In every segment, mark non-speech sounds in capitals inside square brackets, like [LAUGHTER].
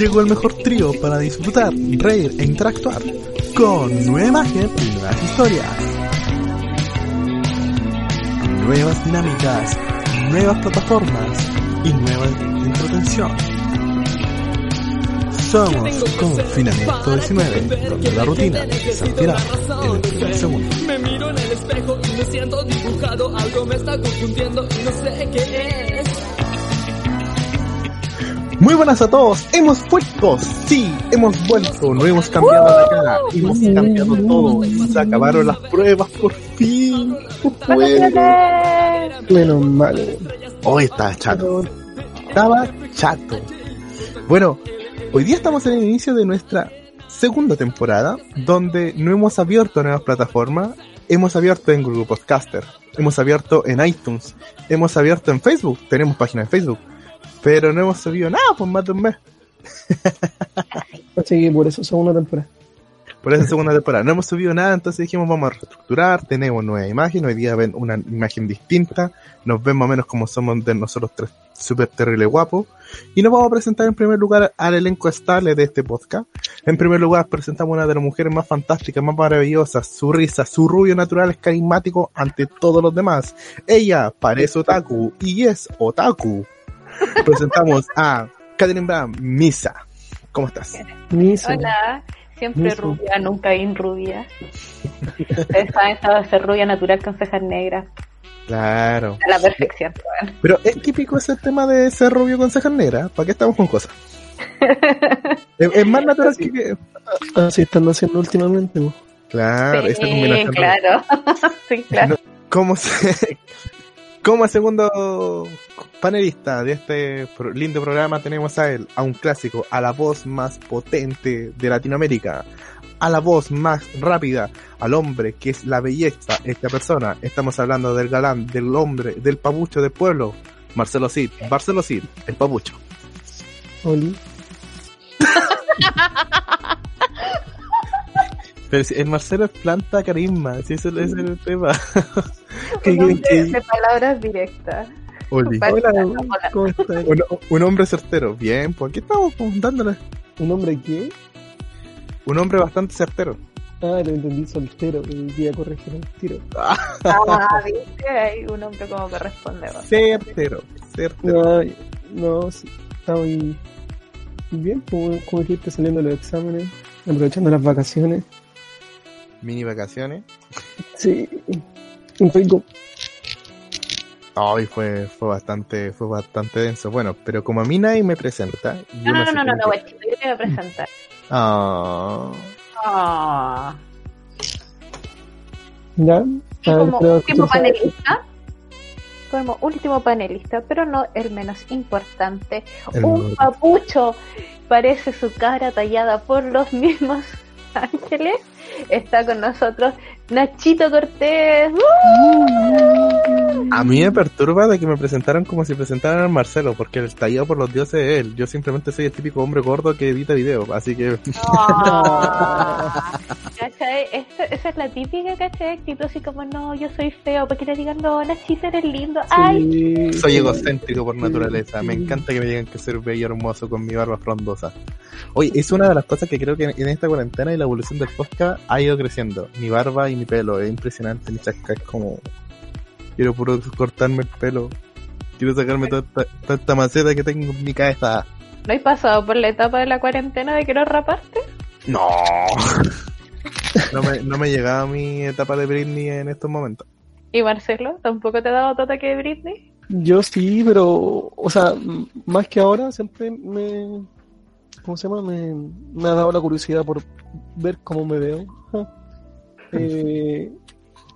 Llegó el mejor trío para disfrutar, reír e interactuar con nueva imagen y nuevas historias. Nuevas dinámicas, nuevas plataformas y nueva entretención. Somos Confinamiento 19, donde la rutina se activa en el primer segundo. Me miro en el espejo y me siento dibujado. Algo me está confundiendo y no sé qué es. Muy buenas a todos, hemos vuelto, sí, hemos vuelto, no hemos cambiado la cara, hemos cambiado todo, se acabaron las pruebas por fin. Menos mal. Hoy está chato, estaba chato. Bueno, hoy día estamos en el inicio de nuestra segunda temporada, donde no hemos abierto nuevas plataformas, hemos abierto en Google Podcaster, hemos abierto en iTunes, hemos abierto en Facebook, tenemos página de Facebook, pero no hemos subido nada por más de un mes. Así que por eso segunda temporada. Por esa segunda temporada. No hemos subido nada, entonces dijimos vamos a reestructurar, tenemos nueva imagen, hoy día ven una imagen distinta, nos ven más o menos como somos de nosotros tres súper terrible guapos. Y nos vamos a presentar en primer lugar al elenco estable de este podcast. En primer lugar presentamos una de las mujeres más fantásticas, más maravillosas, su risa, su rubio natural es carismático ante todos los demás. Ella parece otaku y es otaku. Presentamos a Catherine Brown, Misa. ¿Cómo estás? Misa. Hola, siempre Miso. rubia, nunca inrubia. Ustedes saben, estaba ser rubia natural con cejas negras. Claro. A la perfección. Bueno. Pero es típico ese tema de ser rubio con cejas negras. ¿Para qué estamos con cosas? [LAUGHS] es, es más natural que... que- Así están haciendo últimamente. po. Claro, esta sí, combinación. claro. [LAUGHS] sí, claro. Como, se- [LAUGHS] como segundo panelista de este pro- lindo programa tenemos a él, a un clásico, a la voz más potente de Latinoamérica, a la voz más rápida, al hombre que es la belleza, esta persona. Estamos hablando del galán, del hombre, del papucho del pueblo, Marcelo Cid, Marcelo Cid, el papucho. Oli. Pero si el Marcelo es planta carisma, si ese es el tema. ¿Qué Un [LAUGHS] quieren hombre que de palabras directas. Oli? Hola, Hola. ¿cómo estás? Un, un hombre certero. Bien, pues aquí estamos pues, dándole. ¿Un hombre qué? Un hombre bastante certero. Ah, lo entendí soltero, que hoy día corregir el tiro. Ah, [LAUGHS] viste, hay un hombre como corresponde. Certero. Certero. No, no, sí, está muy bien, como, como dijiste, saliendo los exámenes, aprovechando las vacaciones. Mini vacaciones. Sí, un rico. Ay, fue, fue bastante, fue bastante denso. Bueno, pero como a mí nadie me presenta. yo No, no, no, no, no, cómo que- yo te voy a presentar. Ah. Ah. ¿Ya? Y A ver, como último panelista, como último panelista, pero no el menos importante, El un papucho, parece su cara tallada por los mismos [LAUGHS] ángeles, está con nosotros Nachito Cortés. ¡Uh! A mí me perturba de que me presentaron como si presentaran a Marcelo, porque el tallado por los dioses es él. Yo simplemente soy el típico hombre gordo que edita videos, así que. [LAUGHS] Esa, esa es la típica, ¿cachai? Actitud así como, no, yo soy feo, porque le digan, no, Nachito eres lindo, ay, Sí, soy egocéntrico por naturaleza. Me encanta que me digan que soy bello hermoso con mi barba frondosa. Oye, es una de las cosas que creo que en esta cuarentena y la evolución del podcast ha ido creciendo. Mi barba y mi pelo, es impresionante. Mi chasca es como. Quiero puro cortarme el pelo. Quiero sacarme toda esta, toda esta maceta que tengo en mi cabeza. ¿no has pasado por la etapa de la cuarentena de querer raparte? No. [LAUGHS] [LAUGHS] No me, no me llegaba mi etapa de Britney en estos momentos. ¿Y Marcelo? ¿Tampoco te ha dado tu ataque de Britney? Yo sí, pero, o sea, más que ahora, siempre me, ¿cómo se llama? Me, me ha dado la curiosidad por ver cómo me veo. [LAUGHS] Eh,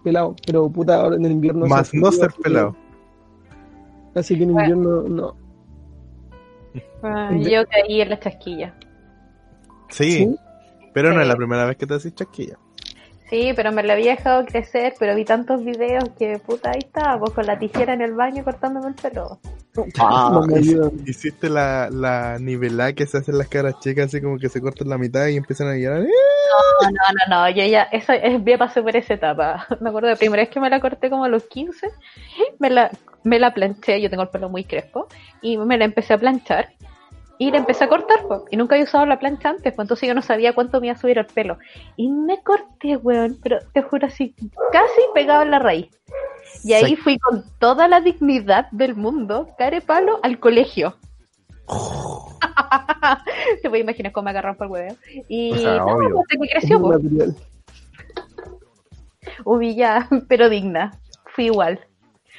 pelado, pero puta, ahora en el invierno. Más no ser así que- pelado. Así que en Bueno. invierno, no. Ah, yo caí en la chasquilla. Sí, ¿Sí? Pero no es la primera vez que te haces chasquilla. Sí, pero me la había dejado crecer, pero vi tantos videos que puta ahí estaba, pues con la tijera en el baño cortándome el pelo. [LAUGHS] no me ayudan. [LAUGHS] Hiciste la, la nivelada que se hacen las caras chicas, así como que se cortan la mitad y empiezan a llorar. No, no, no, no, yo ya, eso es, ya pasé por esa etapa. [LAUGHS] Me acuerdo de la primera vez que me la corté como a los 15, me la, me la planché, yo tengo el pelo muy crespo, y me la empecé a planchar. Y le empecé a cortar, pues. Y nunca había usado la plancha antes, pues entonces yo no sabía cuánto me iba a subir el pelo. Y me corté, weón, pero te juro así, casi pegado en la raíz. Y ahí Sí. fui con toda la dignidad del mundo, care palo, al colegio. [LAUGHS] Te voy a imaginar cómo me agarraron por el huevo. Y O sea, no, pues, creció, humillada, [LAUGHS] pero digna. Fui igual.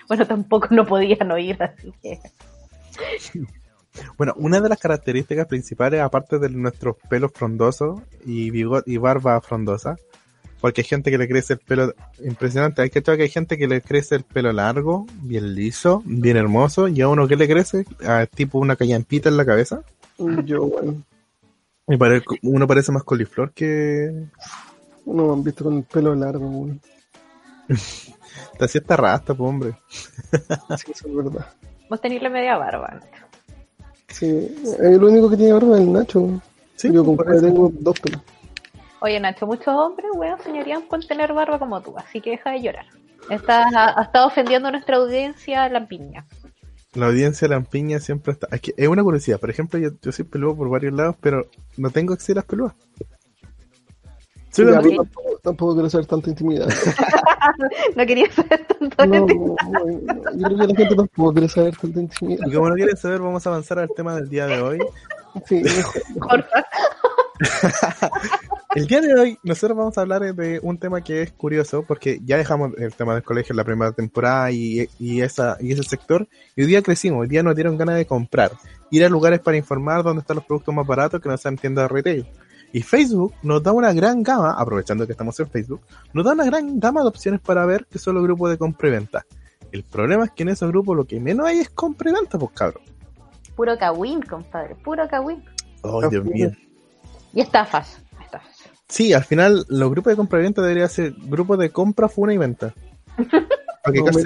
Bueno, tampoco no podían oír, así que. Bueno, una de las características principales, aparte de nuestros pelos frondosos y bigot y barba frondosa, porque hay gente que le crece el pelo impresionante. Hay que que hay gente que le crece el pelo largo, bien liso, bien hermoso, y a uno que le crece, tipo una callampita en la cabeza. Yo, bueno, Y pare- uno parece más coliflor que. no me han visto con el pelo largo, weón. Así [LAUGHS] está rasta, pues, hombre. Sí, eso es verdad. Vos tenés la media barba. Sí, el único que tiene barba es el Nacho. Sí, Yo compadre tengo dos pelos. Oye, Nacho, muchos hombres, weón, soñarían con tener barba como tú, así que deja de llorar. Estás, ha, ha estado ofendiendo a nuestra audiencia lampiña. La audiencia lampiña siempre está. Es, que es una curiosidad. Por ejemplo, yo, yo soy peludo por varios lados, pero no tengo axilas peludas. Lampiño. tampoco, tampoco quiero hacer tanta intimidad. [LAUGHS] No quería saber tanto No, no, no, yo creo que la gente tampoco quiere saber tanta intimidad. Y como no quieren saber, vamos a avanzar al tema del día de hoy. Sí. Porfa. [LAUGHS] El día de hoy nosotros vamos a hablar de un tema que es curioso porque ya dejamos el tema del colegio en la primera temporada y, y, esa, y ese sector y hoy día crecimos, hoy día nos dieron ganas de comprar, ir a lugares para informar dónde están los productos más baratos que no sean tiendas de retail. Y Facebook nos da una gran gama, aprovechando que estamos en Facebook, nos da una gran gama de opciones para ver que son los grupos de compra y venta. El problema es que en esos grupos lo que menos hay es compra y venta, pues cabrón. Puro cagüín, compadre, puro cagüín. Ay, Dios mío. Y estafas. estafas. Sí, al final los grupos de compra y venta deberían ser grupos de compra, funa y venta. [LAUGHS] Porque casi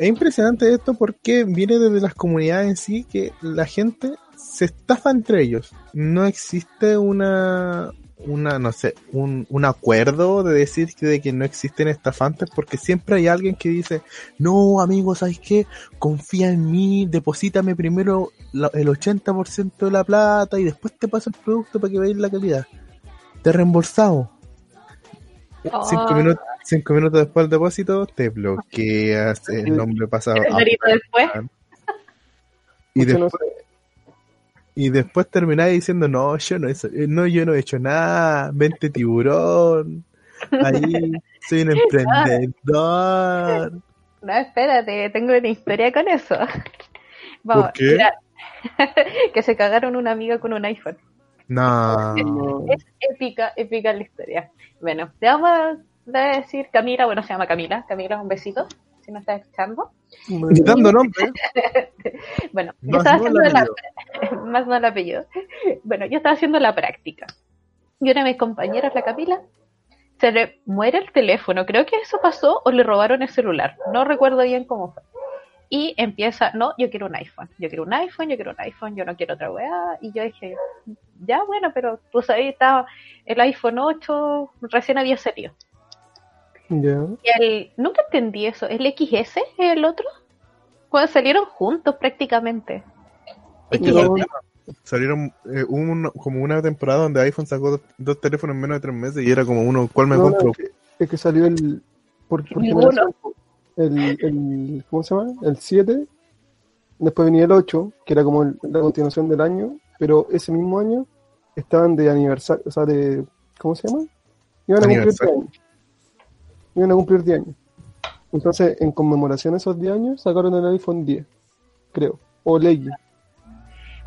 es impresionante esto porque viene desde las comunidades en sí que la gente se estafa entre ellos. No existe una, una no sé, un, un acuerdo de decir que, de que no existen estafantes porque siempre hay alguien que dice, no amigo, ¿sabes qué? Confía en mí, deposítame primero el 80% de la plata y después te paso el producto para que veáis la calidad. Te reembolsamos. Cinco, Oh. minutos, cinco minutos después del depósito, te bloqueas el nombre pasado. Después. [LAUGHS] Y después, y después termináis diciendo, no, yo no, he, eh, no, yo no he hecho nada, vente tiburón, ahí soy un [LAUGHS] emprendedor. No, espérate, tengo una historia con eso. Vamos, ¿Por qué? mira, [LAUGHS] que se cagaron una amiga con un iPhone. No, No, Es épica, épica la historia. Bueno, te vamos a decir Camila, bueno, se llama Camila. Camila, un besito, si no estás escuchando. dando nombre, [LAUGHS] Bueno, yo estaba no haciendo la, [LAUGHS] más no el apellido. Bueno, yo estaba haciendo la práctica. Y una de mis compañeras, la Camila, se le muere el teléfono. Creo que eso pasó o le robaron el celular. No recuerdo bien cómo fue. Y empieza, no, yo quiero un iPhone. Yo quiero un iPhone, yo quiero un iPhone, yo no quiero otra weá. Y yo dije, ya bueno, pero tú sabes, estaba el iPhone 8, recién había salido. ya. Y el, nunca entendí eso. ¿El XS es el otro? Cuando salieron juntos prácticamente. Es que No. salieron- eh, un- como una temporada donde iPhone sacó dos, dos teléfonos en menos de tres meses y era como uno, ¿cuál me No, no, compro? es, que, es que salió el. Por, por el, el. ¿Cómo se llama? El 7. Después venía el 8, que era como el- la continuación del año. Pero ese mismo año estaban de aniversario. O sea, de. ¿Cómo se llama? Iban a cumplir 10 Aniversario. años. Iban a cumplir 10 años. Entonces, en conmemoración de esos 10 años, sacaron el iPhone 10. Creo. O el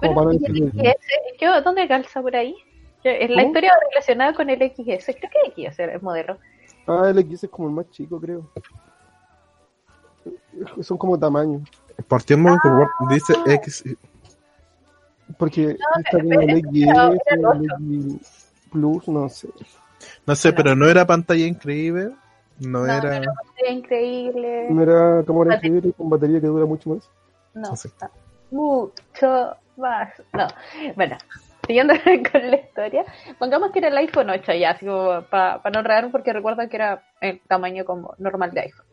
para Pero, ¿y el XS? ¿Qué- ¿Dónde calza por ahí? Es la ¿Cómo? historia relacionada con el XS. Creo que XS era el modelo. Ah, el X es como el más chico, creo. Son como tamaños. Por tiempo, por- dice X, Porque No, está como Plus, no sé. no sé, pero no era pantalla increíble, no, No, era... no era increíble. No era cámara increíble con batería que dura mucho más. No, No sé. no. mucho más. No, bueno, siguiendo [LAUGHS] con la historia, pongamos que era el iPhone 8 ya, así como para no enredar porque recuerdan que era el tamaño como normal de iPhone.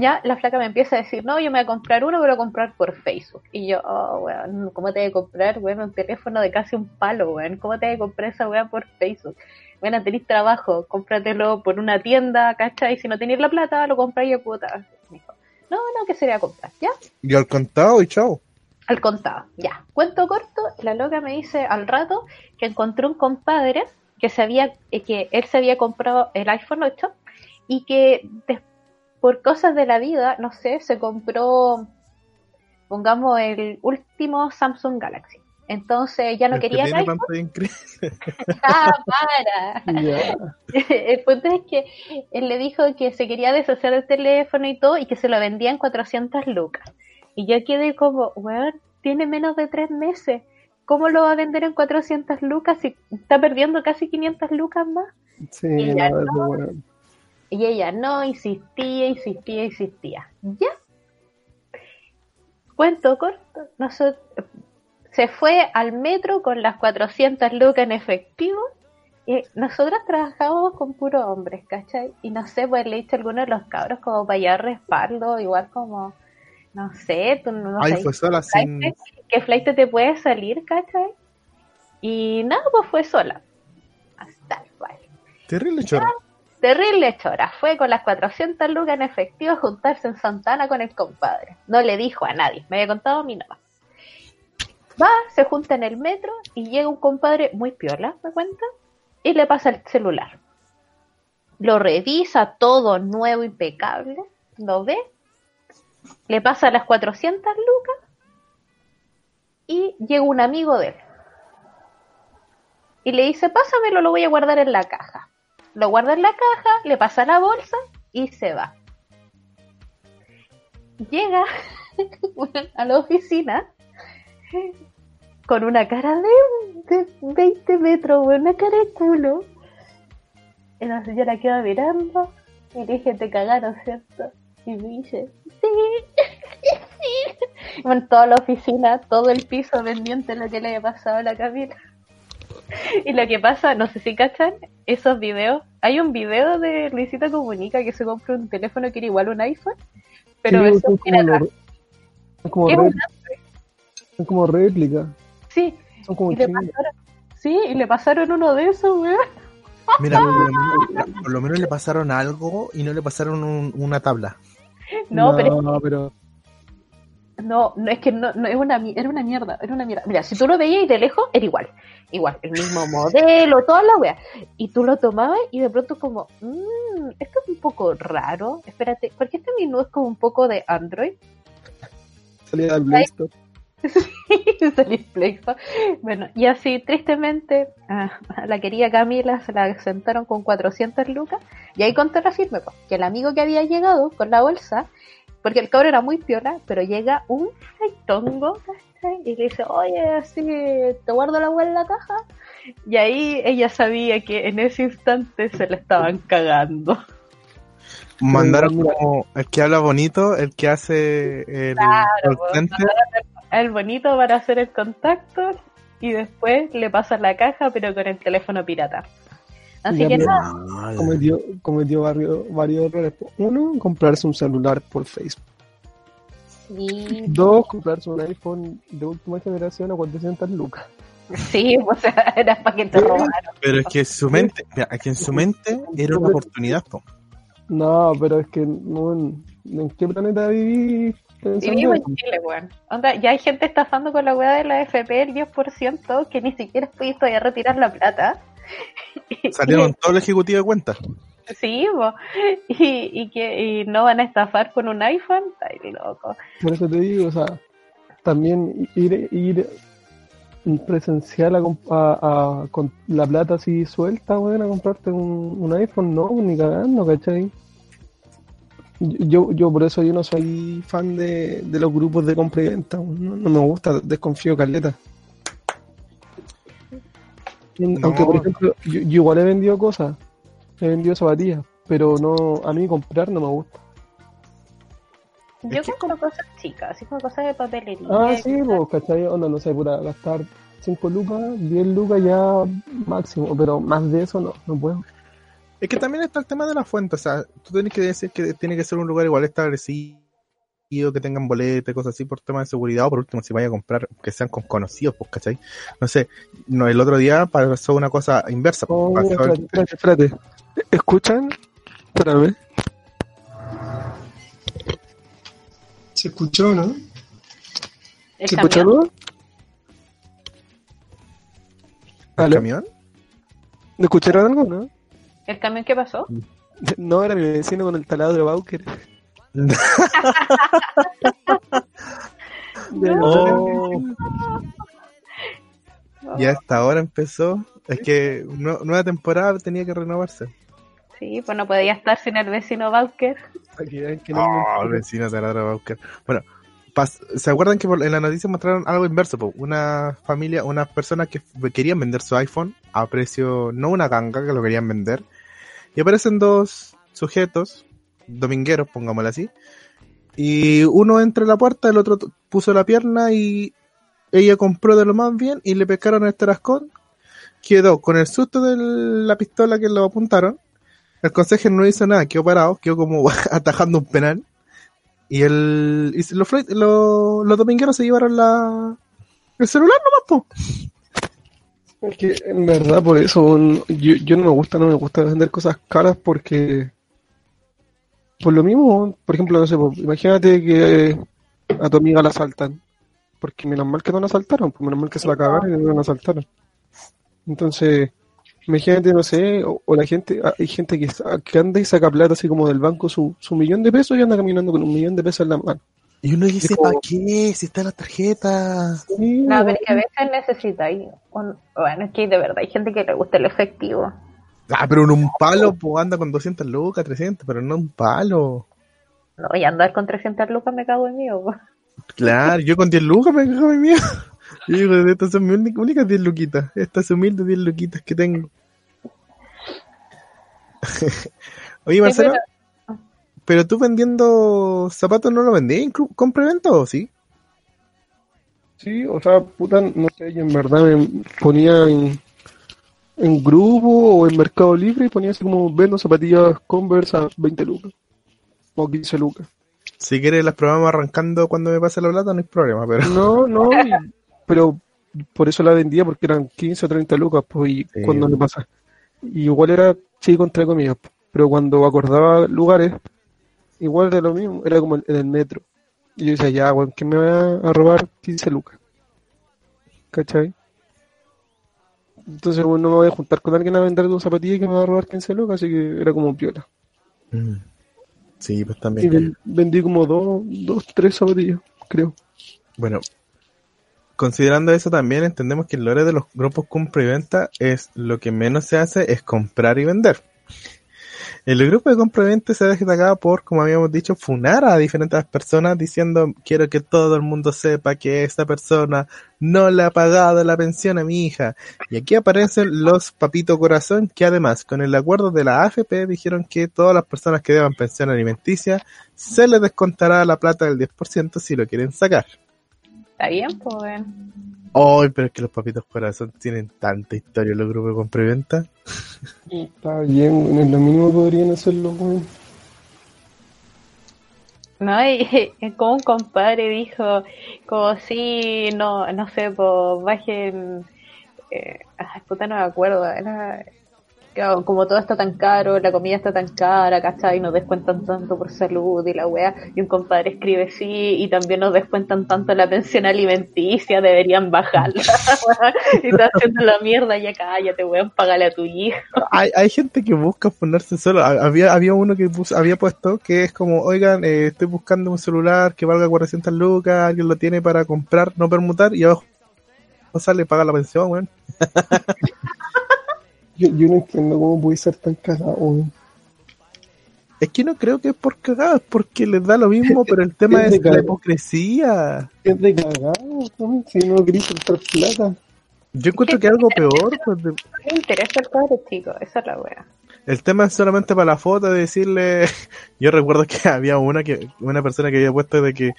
Ya la flaca me empieza a decir, no, yo me voy a comprar uno, voy a comprar por Facebook. Y yo, oh, weón, ¿cómo te voy a comprar, weón, un teléfono de casi un palo, weón? ¿Cómo te voy a comprar esa weá por Facebook? Bueno, tenéis trabajo, cómpratelo por una tienda, ¿cachai? Si no tenéis la plata, lo compráis a cuota. No, no, que sería comprar, ¿ya? Y al contado y chao. Al contado, ya. Cuento corto, la loca me dice al rato que encontró un compadre que se había, eh, que él se había comprado el iPhone 8 y que des- por cosas de la vida, no sé, se compró, pongamos, el último Samsung Galaxy. Entonces ya no El que quería tiene increíble. [LAUGHS] ¡Ah, para! [LAUGHS] El punto es que él le dijo que se quería deshacer del teléfono y todo y que se lo vendía en 400 lucas. Y yo quedé como, weón, tiene menos de tres meses. ¿Cómo lo va a vender en 400 lucas si está perdiendo casi 500 lucas más? Sí, Y no, ya es no. bueno. Y ella no, insistía, insistía, insistía. ¿Ya? Cuento corto. Nosotros, se fue al metro con las 400 lucas en efectivo. Y nosotras trabajábamos con puros hombres, ¿cachai? Y no sé, pues le he dicho a alguno de los cabros como para allá respaldo, igual como, no sé, tú no Ay, sabes fue sola sin. qué flight te puede salir, ¿cachai? Y nada, pues fue sola. Hasta cual. Terrible chorro. Terrible chora. Fue con las 400 lucas en efectivo a juntarse en Santana con el compadre. No le dijo a nadie. Me había contado a mí nomás. Va, se junta en el metro y llega un compadre muy piola, me cuenta, y le pasa el celular. Lo revisa, todo nuevo, impecable. Lo ve. Le pasa las 400 lucas. Y llega un amigo de él. Y le dice, pásamelo, lo voy a guardar en la caja lo guarda en la caja, le pasa la bolsa y se va. Llega [LAUGHS] a la oficina con una cara de, de 20 metros, una cara de culo. Y la señora queda mirando y dije, te cagaron, ¿cierto? Y me dice, sí, [LAUGHS] sí. Bueno, toda la oficina, todo el piso pendiente de lo que le había pasado a la Camila. Y lo que pasa, no sé si cachan, esos videos. Hay un video de Luisita Comunica que se compra un teléfono que era igual a un iPhone, pero Sí, versión son como, pirata. son como ¿Qué es ré- un son como réplicas. Sí, Son como y le pasaron, sí, y le pasaron uno de esos, weón. Mira, por lo, [LAUGHS] menos, por lo menos le pasaron algo y no le pasaron un- una tabla. No, pero No, pero No, no es que no, no es una, era una mierda, era una mierda. Mira, si tú lo veías de lejos, era igual. Igual, el mismo modelo, toda la wea. Y tú lo tomabas y de pronto como, mmm, esto es un poco raro. Espérate, porque este menú es como un poco de Android. salía del Play Store. [LAUGHS] Salí en Play Store. Bueno, y así tristemente a a la querida Camila se la sentaron con 400 lucas y ahí contó la firme, pues, que el amigo que había llegado con la bolsa, porque el cabrón era muy piola, pero llega un freitongo ¿cachai? y le dice, oye, así te guardo la hueá en la caja. Y ahí ella sabía que en ese instante se le estaban cagando. Mandaron como el que habla bonito, el que hace el call pues, center. El bonito para hacer el contacto y después le pasan la caja, pero con el teléfono pirata. Así Ya, que nada. Mal. Cometió, cometió varios, varios errores. Uno, comprarse un celular por Facebook. Sí, Dos, comprarse un iPhone de última generación a 400 lucas. sí, o sea, [LAUGHS] era para que te robaran. Pero es que su mente, que en su mente era una oportunidad. po. No, pero es que no, ¿en, en qué planeta viví Y pensando vivo en? Chile, weón. Onda, ya hay gente estafando con la weá de la FP el 10% que ni siquiera pudiste todavía retirar la plata. [LAUGHS] Salieron todo el ejecutivo de cuenta. Sí, y, y que y no van a estafar con un iPhone, está loco. Por eso te digo, o sea, también ir, ir presencial a, comp- a- a- con la plata así suelta, weón, a comprarte un, un iPhone, no, ni cagando, ¿cachai? Yo, yo por eso yo no soy fan de, de los grupos de compra y venta, no, no me gusta, desconfío caleta. No. Aunque por ejemplo, yo, yo igual he vendido cosas, he vendido zapatillas, pero no, a mí comprar no me gusta. Yo que- compro cosas chicas, así como cosas de papelería. Ah, sí, pues, ¿cachai? Onda, no sé, puta, gastar 5 lucas, 10 lucas ya máximo, pero más de eso no, no puedo. Es que también está el tema de la fuente, o sea, tú tienes que decir que tiene que ser un lugar igual establecido, que tengan boletas, cosas así por tema de seguridad, o por último, si vaya a comprar, que sean con conocidos, pues, ¿cachai? No sé, no, el otro día pasó una cosa inversa. pues, Oh, pasó- espérate, espérate, espérate. ¿Escuchan? Espérame. ¿Se escuchó, no? El ¿Se escucha camión. algo? ¿El ¿Aló? camión? ¿Me escucharon algo, no? ¿El camión qué pasó? No, era mi vecino con el taladro de Bauker. Oh. Y hasta ahora empezó. Es que nu- nueva temporada tenía que renovarse. Sí, pues no podía estar sin el vecino Bauker. Oh, el vecino taladro va a buscar. Bueno, pas- ¿se acuerdan que en la noticia mostraron algo inverso? po? Una familia, unas personas que querían vender su iPhone a precio, no una ganga, que lo querían vender. Y aparecen dos sujetos, domingueros, pongámoslo así. Y uno entra la puerta, el otro puso la pierna y ella compró de lo más bien y le pescaron el tarascón. Quedó con el susto de la pistola que lo apuntaron. El consejero no hizo nada, quedó parado, quedó como [LAUGHS] atajando un penal. Y el y los, los, domingueros se llevaron la el celular nomás, po. Es que en verdad por eso yo, yo no me gusta, no me gusta vender cosas caras porque por lo mismo, por ejemplo, no sé, imagínate que a tu amiga la asaltan, porque menos mal que no la asaltaron, pues menos mal que se la cagaron y no la asaltaron. Entonces, imagínate, no sé, o, o la gente, ah, hay gente que, anda y saca plata así como del banco su, su millón de pesos y anda caminando con un millón de pesos en la mano. Y uno dice, ¿para qué? Si está en la tarjeta. Sí, No, pero es que a veces necesitáis. un- Bueno, es que de verdad hay gente que le gusta el efectivo. Ah, pero en un palo, pues anda con 200 lucas, 300, pero no un palo. No, y andar con 300 lucas me cago en mí. po. Claro, yo con 10 lucas me cago en mí. [LAUGHS] Yo digo, estas son mis únicas- únicas 10 luquitas. Estas humildes 10 luquitas que tengo. [LAUGHS] Oye, Marcelo, pero- pero tú vendiendo zapatos no lo vendías en cru- con preventa o sí? Sí, o sea, puta, no sé, yo en verdad me ponía en, en grupo o en Mercado Libre y ponía así como vendo zapatillas Converse a 20 lucas o 15 lucas. Si quieres las probamos arrancando cuando me pase la plata, no hay problema, pero... No, no, [LAUGHS] y- pero por eso la vendía porque eran 15 o 30 lucas, pues, y Sí. cuando me pasa. Y igual era chico entre comillas, pues, pero cuando acordaba lugares, igual era lo mismo, era como en el metro. Y yo decía, ya, weón, ¿quién me va a robar 15 lucas? ¿Cachai? Entonces, bueno, no me voy a juntar con alguien a vender dos zapatillas que me va a robar 15 lucas, así que era como piola. Mm. Sí, pues Y también. ven- vendí como dos, dos, tres zapatillas, creo. Bueno, considerando eso también entendemos que el lore de los grupos compra y venta es lo que menos se hace es comprar y vender. El grupo de compra y venta se destacaba por, como habíamos dicho, funar a diferentes personas diciendo quiero que todo el mundo sepa que esta persona no le ha pagado la pensión a mi hija. Y aquí aparecen los papito corazón que además con el acuerdo de la AFP dijeron que todas las personas que deban pensión alimenticia se les descontará la plata del 10% si lo quieren sacar. Está bien, pues. Ay, pero es que los papitos corazón tienen tanta historia los grupos de compra y venta. Está bien, en lo mínimo podrían hacerlo, weón. No, y, y como un compadre dijo, como si, no, no sé, pues bajen, eh, ay, puta, no me acuerdo, era, claro, como todo está tan caro, la comida está tan cara, ¿cachai? Nos descuentan tanto por salud y la wea, y un compadre escribe sí, y también nos descuentan tanto la pensión alimenticia, deberían bajarla, [LAUGHS] y está haciendo la mierda, ya cállate, weón, págale a tu hijo. Hay, hay gente que busca ponerse solo. Ha- Había, había uno que puso- había puesto que es como, oigan, eh, estoy buscando un celular que valga 400 lucas, alguien lo tiene para comprar, no permutar, y abajo sale paga la pensión, weón. [LAUGHS] Yo, yo no entiendo cómo puede ser tan cagado. Es que no creo que es por cagado, es porque les da lo mismo, pero el tema [LAUGHS] Es la hipocresía. Es de cagado, si no querés soltar plata. Yo encuentro que algo peor, pues, de- No interesa el padre chico, esa es la wea. El tema es solamente para la foto de decirle. [LAUGHS] Yo recuerdo que había una que una persona que había puesto de que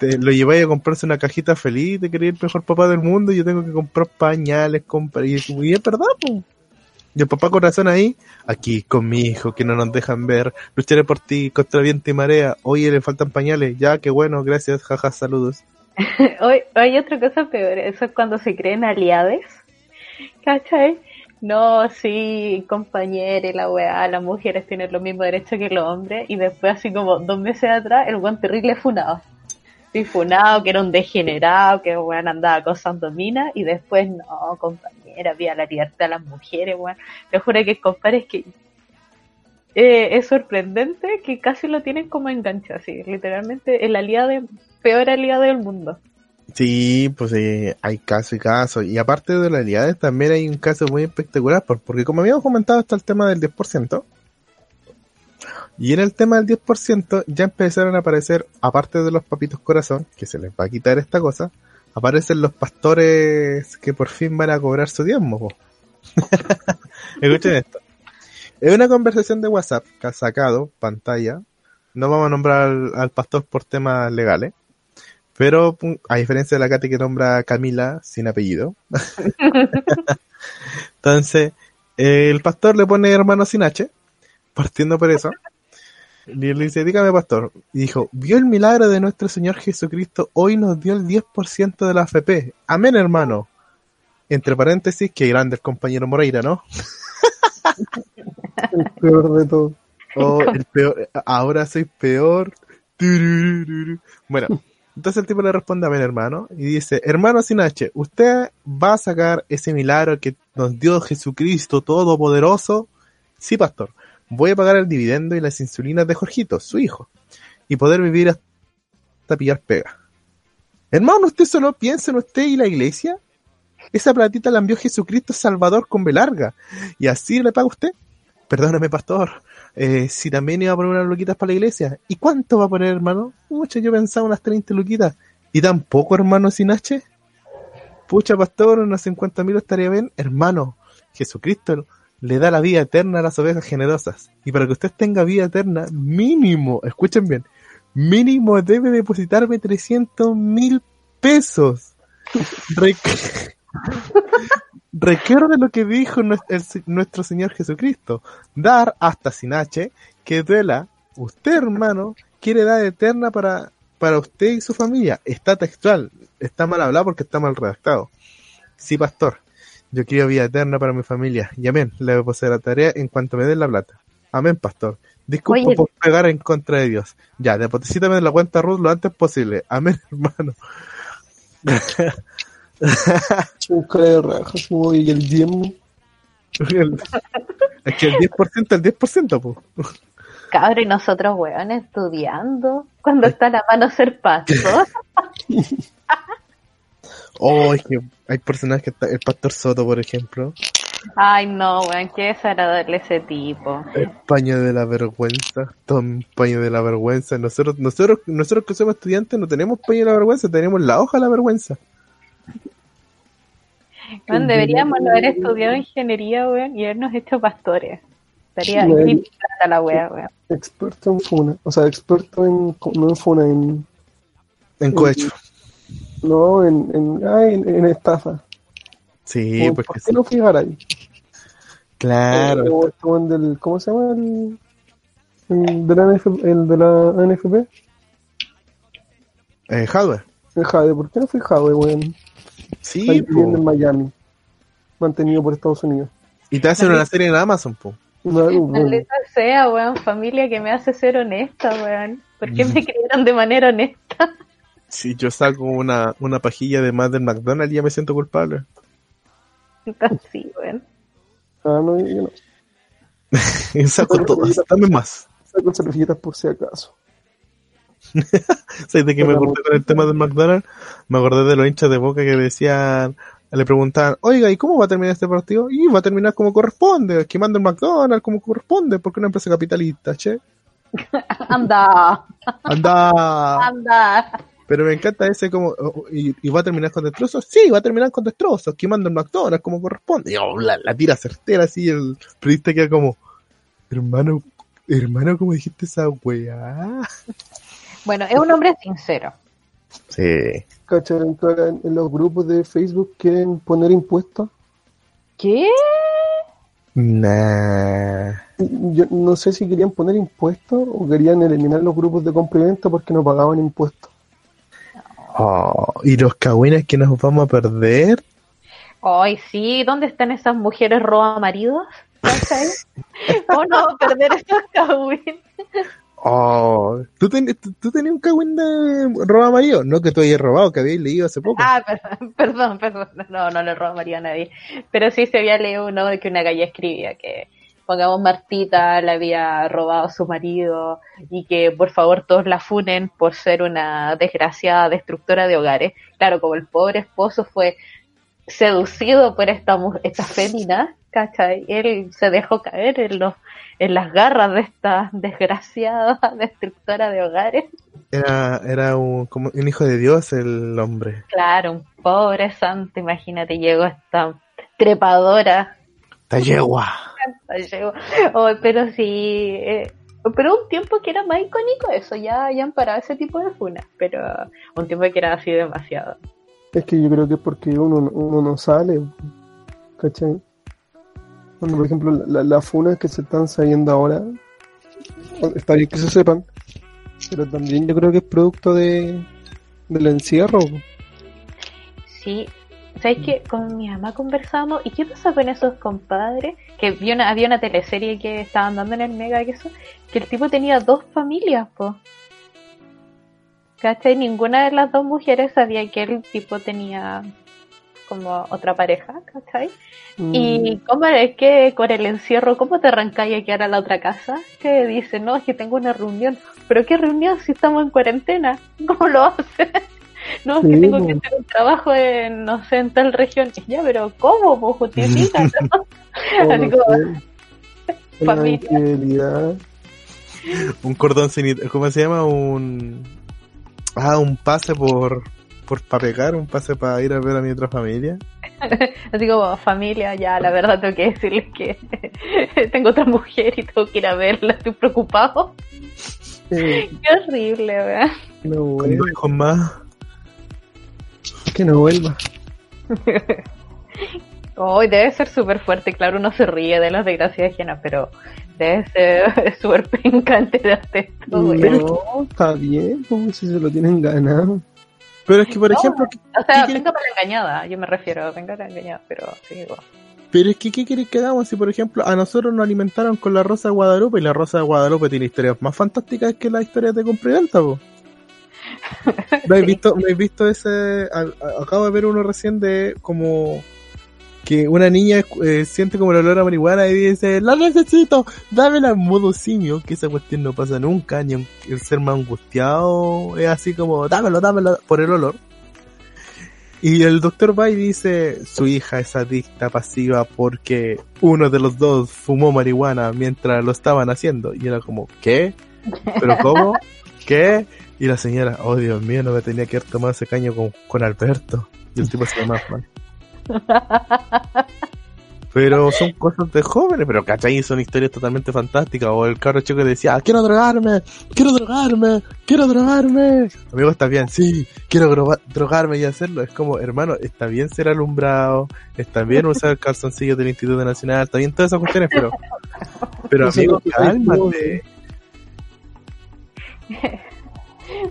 te- lo lleváis a comprarse una cajita feliz, te quería el mejor papá del mundo y yo tengo que comprar pañales, comprar. Y, y es verdad, pues. Y el papá corazón ahí, aquí con mi hijo, que no nos dejan ver, lucharé por ti contra viento y marea, oye, le faltan pañales, ya, qué bueno, gracias, jaja, saludos. [LAUGHS] Hoy hay otra cosa peor, eso es cuando se creen aliades. ¿Cachai? No, sí, compañeros, la weá, las mujeres tienen los mismos derechos que los hombres, y después, así como dos meses atrás, el buen terrible funado. Funado, que era un degenerado, que weón andaba acosando minas, y después, no, compañera, había la libertad de las mujeres, weón. Te juro que, compadre, es que eh, es sorprendente que casi lo tienen como enganche, así, literalmente, el aliado, peor aliado del mundo. Sí, pues sí, hay caso y caso. Y aparte de las realidades, también hay un caso muy espectacular, por- porque como habíamos comentado, está el tema del 10%. Y en el tema del 10% ya empezaron a aparecer, aparte de los papitos corazón, que se les va a quitar esta cosa, aparecen los pastores que por fin van a cobrar su diezmo. [LAUGHS] Escuchen esto. Es una conversación de WhatsApp que ha sacado pantalla. No vamos a nombrar al, al pastor por temas legales. Pero a diferencia de la Katy que nombra Camila sin apellido. [LAUGHS] Entonces, el pastor le pone hermano sin H, partiendo por eso. Y le dice, dígame pastor. Y dijo, vio el milagro de nuestro Señor Jesucristo, hoy nos dio el 10% de la AFP. Amén, hermano. Entre paréntesis, que grande el compañero Moreira, ¿no? El peor de todo. Oh, el peor, ahora soy peor. Bueno, entonces el tipo le responde a mi hermano y dice, hermano sin H, ¿usted va a sacar ese milagro que nos dio Jesucristo Todopoderoso? Sí, pastor. Voy a pagar el dividendo y las insulinas de Jorgito, su hijo, y poder vivir hasta pillar pega. Hermano, ¿usted solo piensa en usted y la iglesia? Esa platita la envió Jesucristo Salvador con B larga. ¿Y así le paga usted? Perdóname, pastor. Eh, si también iba a poner unas luquitas para la iglesia. ¿Y cuánto va a poner, hermano? Mucho, yo pensaba unas 30 luquitas. ¿Y tampoco, hermano, sin H? Pucha, pastor, unas 50 mil estaría bien. Hermano, Jesucristo le da la vida eterna a las ovejas generosas. Y para que usted tenga vida eterna, mínimo, escuchen bien, mínimo debe depositarme 300 mil pesos. [LAUGHS] Rec- Recuerde lo que dijo nues- el se- nuestro Señor Jesucristo. Dar hasta sin H, que duela. Usted, hermano, quiere dar eterna para, para usted y su familia. Está textual. Está mal hablado porque está mal redactado. Sí, pastor. Yo quiero vida eterna para mi familia. Y amén. Le voy a pasar la tarea en cuanto me den la plata. Amén, pastor. Disculpa Oye. por pegar en contra de Dios. Ya, deposítame en la cuenta Ruth lo antes posible. Amén, [LAUGHS] hermano. De rajas, y el diezmo. El- es que el 10% el 10%, pues. Cabrón, y nosotros, weón, estudiando. Cuando está a la mano ser pastor. [LAUGHS] Oh, es que hay personajes que está, el Pastor Soto, por ejemplo, Ay, no, weón, qué desagradable ese tipo. el paño de la vergüenza, Tom paño de la vergüenza. Nosotros, nosotros, nosotros que somos estudiantes no tenemos paño de la vergüenza, tenemos la hoja de la vergüenza. Weón, deberíamos no haber estudiado ingeniería, weón, y habernos hecho pastores. Estaría Weón. bien plata la wea, weón. Experto en funa. O sea, experto en. No en funa, en. En cohecho. No, en. en, ay, en, en estafa. Sí, Como, porque ¿Por sí. qué no fijar ahí? Claro. Como este weón del, ¿Cómo se llama? El, el, de la NF el de la NFP. Eh, hardware. El Jade. ¿Por qué no fui Jade, weón? Sí, Ahí viviendo en. Miami. Mantenido por Estados Unidos. Y te hacen una serie en Amazon, po. Maldita sea, weón, familia que me hace ser honesta, weón. ¿Por qué me [LAUGHS] criaron de manera honesta? Si yo saco una, una pajilla de más del McDonald's ya me siento culpable. [LAUGHS] Sí, weón. Ah, no, yo no. [LAUGHS] Y saco todas, dame más. Saco servilletas por si acaso. [LAUGHS] ¿Sabes de qué me acordé con el tema del McDonald's? Me acordé de los hinchas de boca que decían, le preguntaban, oiga, ¿y cómo va a terminar este partido? Y va a terminar como corresponde, que manda el McDonald's como corresponde, porque es una empresa capitalista, che. Anda, Anda. anda. Pero me encanta ese como, oh, y, y va a terminar con destrozos? Sí, va a terminar con destrozos, que manda el McDonald's como corresponde. Y oh, la, la tira certera así, el periodista queda como, hermano, hermano, ¿cómo dijiste esa weá? Bueno, es un hombre sincero. Sí. En, en los grupos de Facebook quieren poner impuestos. ¿Qué? Nah. Yo no sé si querían poner impuestos o querían eliminar los grupos de compra y venta porque no pagaban impuestos. Oh, y los cagüines que nos vamos a perder. Ay, sí, ¿dónde están esas mujeres roba maridos? ¿Cómo no perder esos cagüines? Oh, ¿tú, ten- tú, tú tenías un cagüín de roba marido? No que tú hayas robado, que habías leído hace poco. Ah, perdón, [LAUGHS] perdón, perdón. No, no le roba María a nadie. Pero sí se había leído uno de que una galla escribía que, pongamos, Martita le había robado a su marido y que por favor todos la funen por ser una desgraciada destructora de hogares. Claro, como el pobre esposo fue seducido por esta, esta fémina, ¿cachai? Él se dejó caer en, los, en las garras de esta desgraciada [LAUGHS] destructora de hogares. Era, era un, como un hijo de Dios el hombre. Claro, un pobre santo, imagínate, llegó esta trepadora. ¡Ta yegua! oh, pero sí, eh, pero un tiempo que era más icónico eso, ya, ya han parado ese tipo de funas, pero un tiempo que era así demasiado. Es que yo creo que es porque uno, uno no sale, ¿cachai? Cuando, por ejemplo, la- las funas que se están saliendo ahora, está bien que se sepan, pero también yo creo que es producto de del encierro. Sí, ¿sabes qué? Con mi mamá conversamos, ¿y qué pasa con esos compadres? Que vi una, había una teleserie que estaban dando en el Mega, que eso, que el tipo tenía dos familias, po. ¿Cachai? Ninguna de las dos mujeres sabía que el tipo tenía como otra pareja, ¿cachai? Mm, Y cómo es que con el encierro, ¿cómo te arrancáis a quedar a la otra casa? Que dice, no, es que tengo una reunión. ¿Pero qué reunión si estamos en cuarentena? [LAUGHS] ¿Cómo lo haces? No, es que Sí, tengo que hacer un trabajo en, no sé, en tal región. Y ya, pero ¿cómo? Pues justifica, o [LAUGHS] así no como- familia. Un cordón sin... ¿Cómo se llama? Un... Ah, un pase por... Por para pegar, un pase para ir a ver a mi otra familia. [LAUGHS] Así como familia, ya, la verdad tengo que decirles que [LAUGHS] tengo otra mujer y tengo que ir a verla, estoy preocupado. Eh, Qué horrible, ¿verdad? no Con dos hijos más. Que no vuelva. [LAUGHS] Hoy debe ser súper fuerte, claro, uno se ríe de las desgracias ajenas, pero debe ser [LAUGHS] súper pencante de hacer esto. No, está bien, pues, si se lo tienen ganado. Pero es que, por No. ejemplo, ¿qué- O sea, ¿qué venga para la engañada, yo me refiero, venga para la engañada, pero sí, igual. pero es que, ¿qué querés que hagamos si, por ejemplo, a nosotros nos alimentaron con la Rosa de Guadalupe y la Rosa de Guadalupe tiene historias más fantásticas que las historias de compra y venta, po? ¿No has [LAUGHS] visto, no has visto ese? a- a- acabo de ver uno recién de como que una niña eh, siente como el olor a marihuana y dice, la necesito, dámela en modo simio, que esa cuestión no pasa nunca, ni el ser más angustiado es así como, dámelo, dámelo, por el olor. Y el doctor va y dice, su hija es adicta pasiva porque uno de los dos fumó marihuana mientras lo estaban haciendo. Y era como, ¿qué? ¿Pero cómo? ¿Qué? Y la señora, oh Dios mío, no me tenía que haber tomado ese caño con, con Alberto. Y el tipo se llama mal. [LAUGHS] Pero son cosas de jóvenes, pero ¿cachai? Son historias totalmente fantásticas. O el carro chico que decía, "Ah, quiero drogarme, quiero drogarme, quiero drogarme. Amigo, está bien, sí, quiero droga- drogarme y hacerlo. Es como, hermano, está bien ser alumbrado, está bien usar el calzoncillo del Instituto Nacional, está bien todas esas cuestiones, pero, pero amigo, cálmate.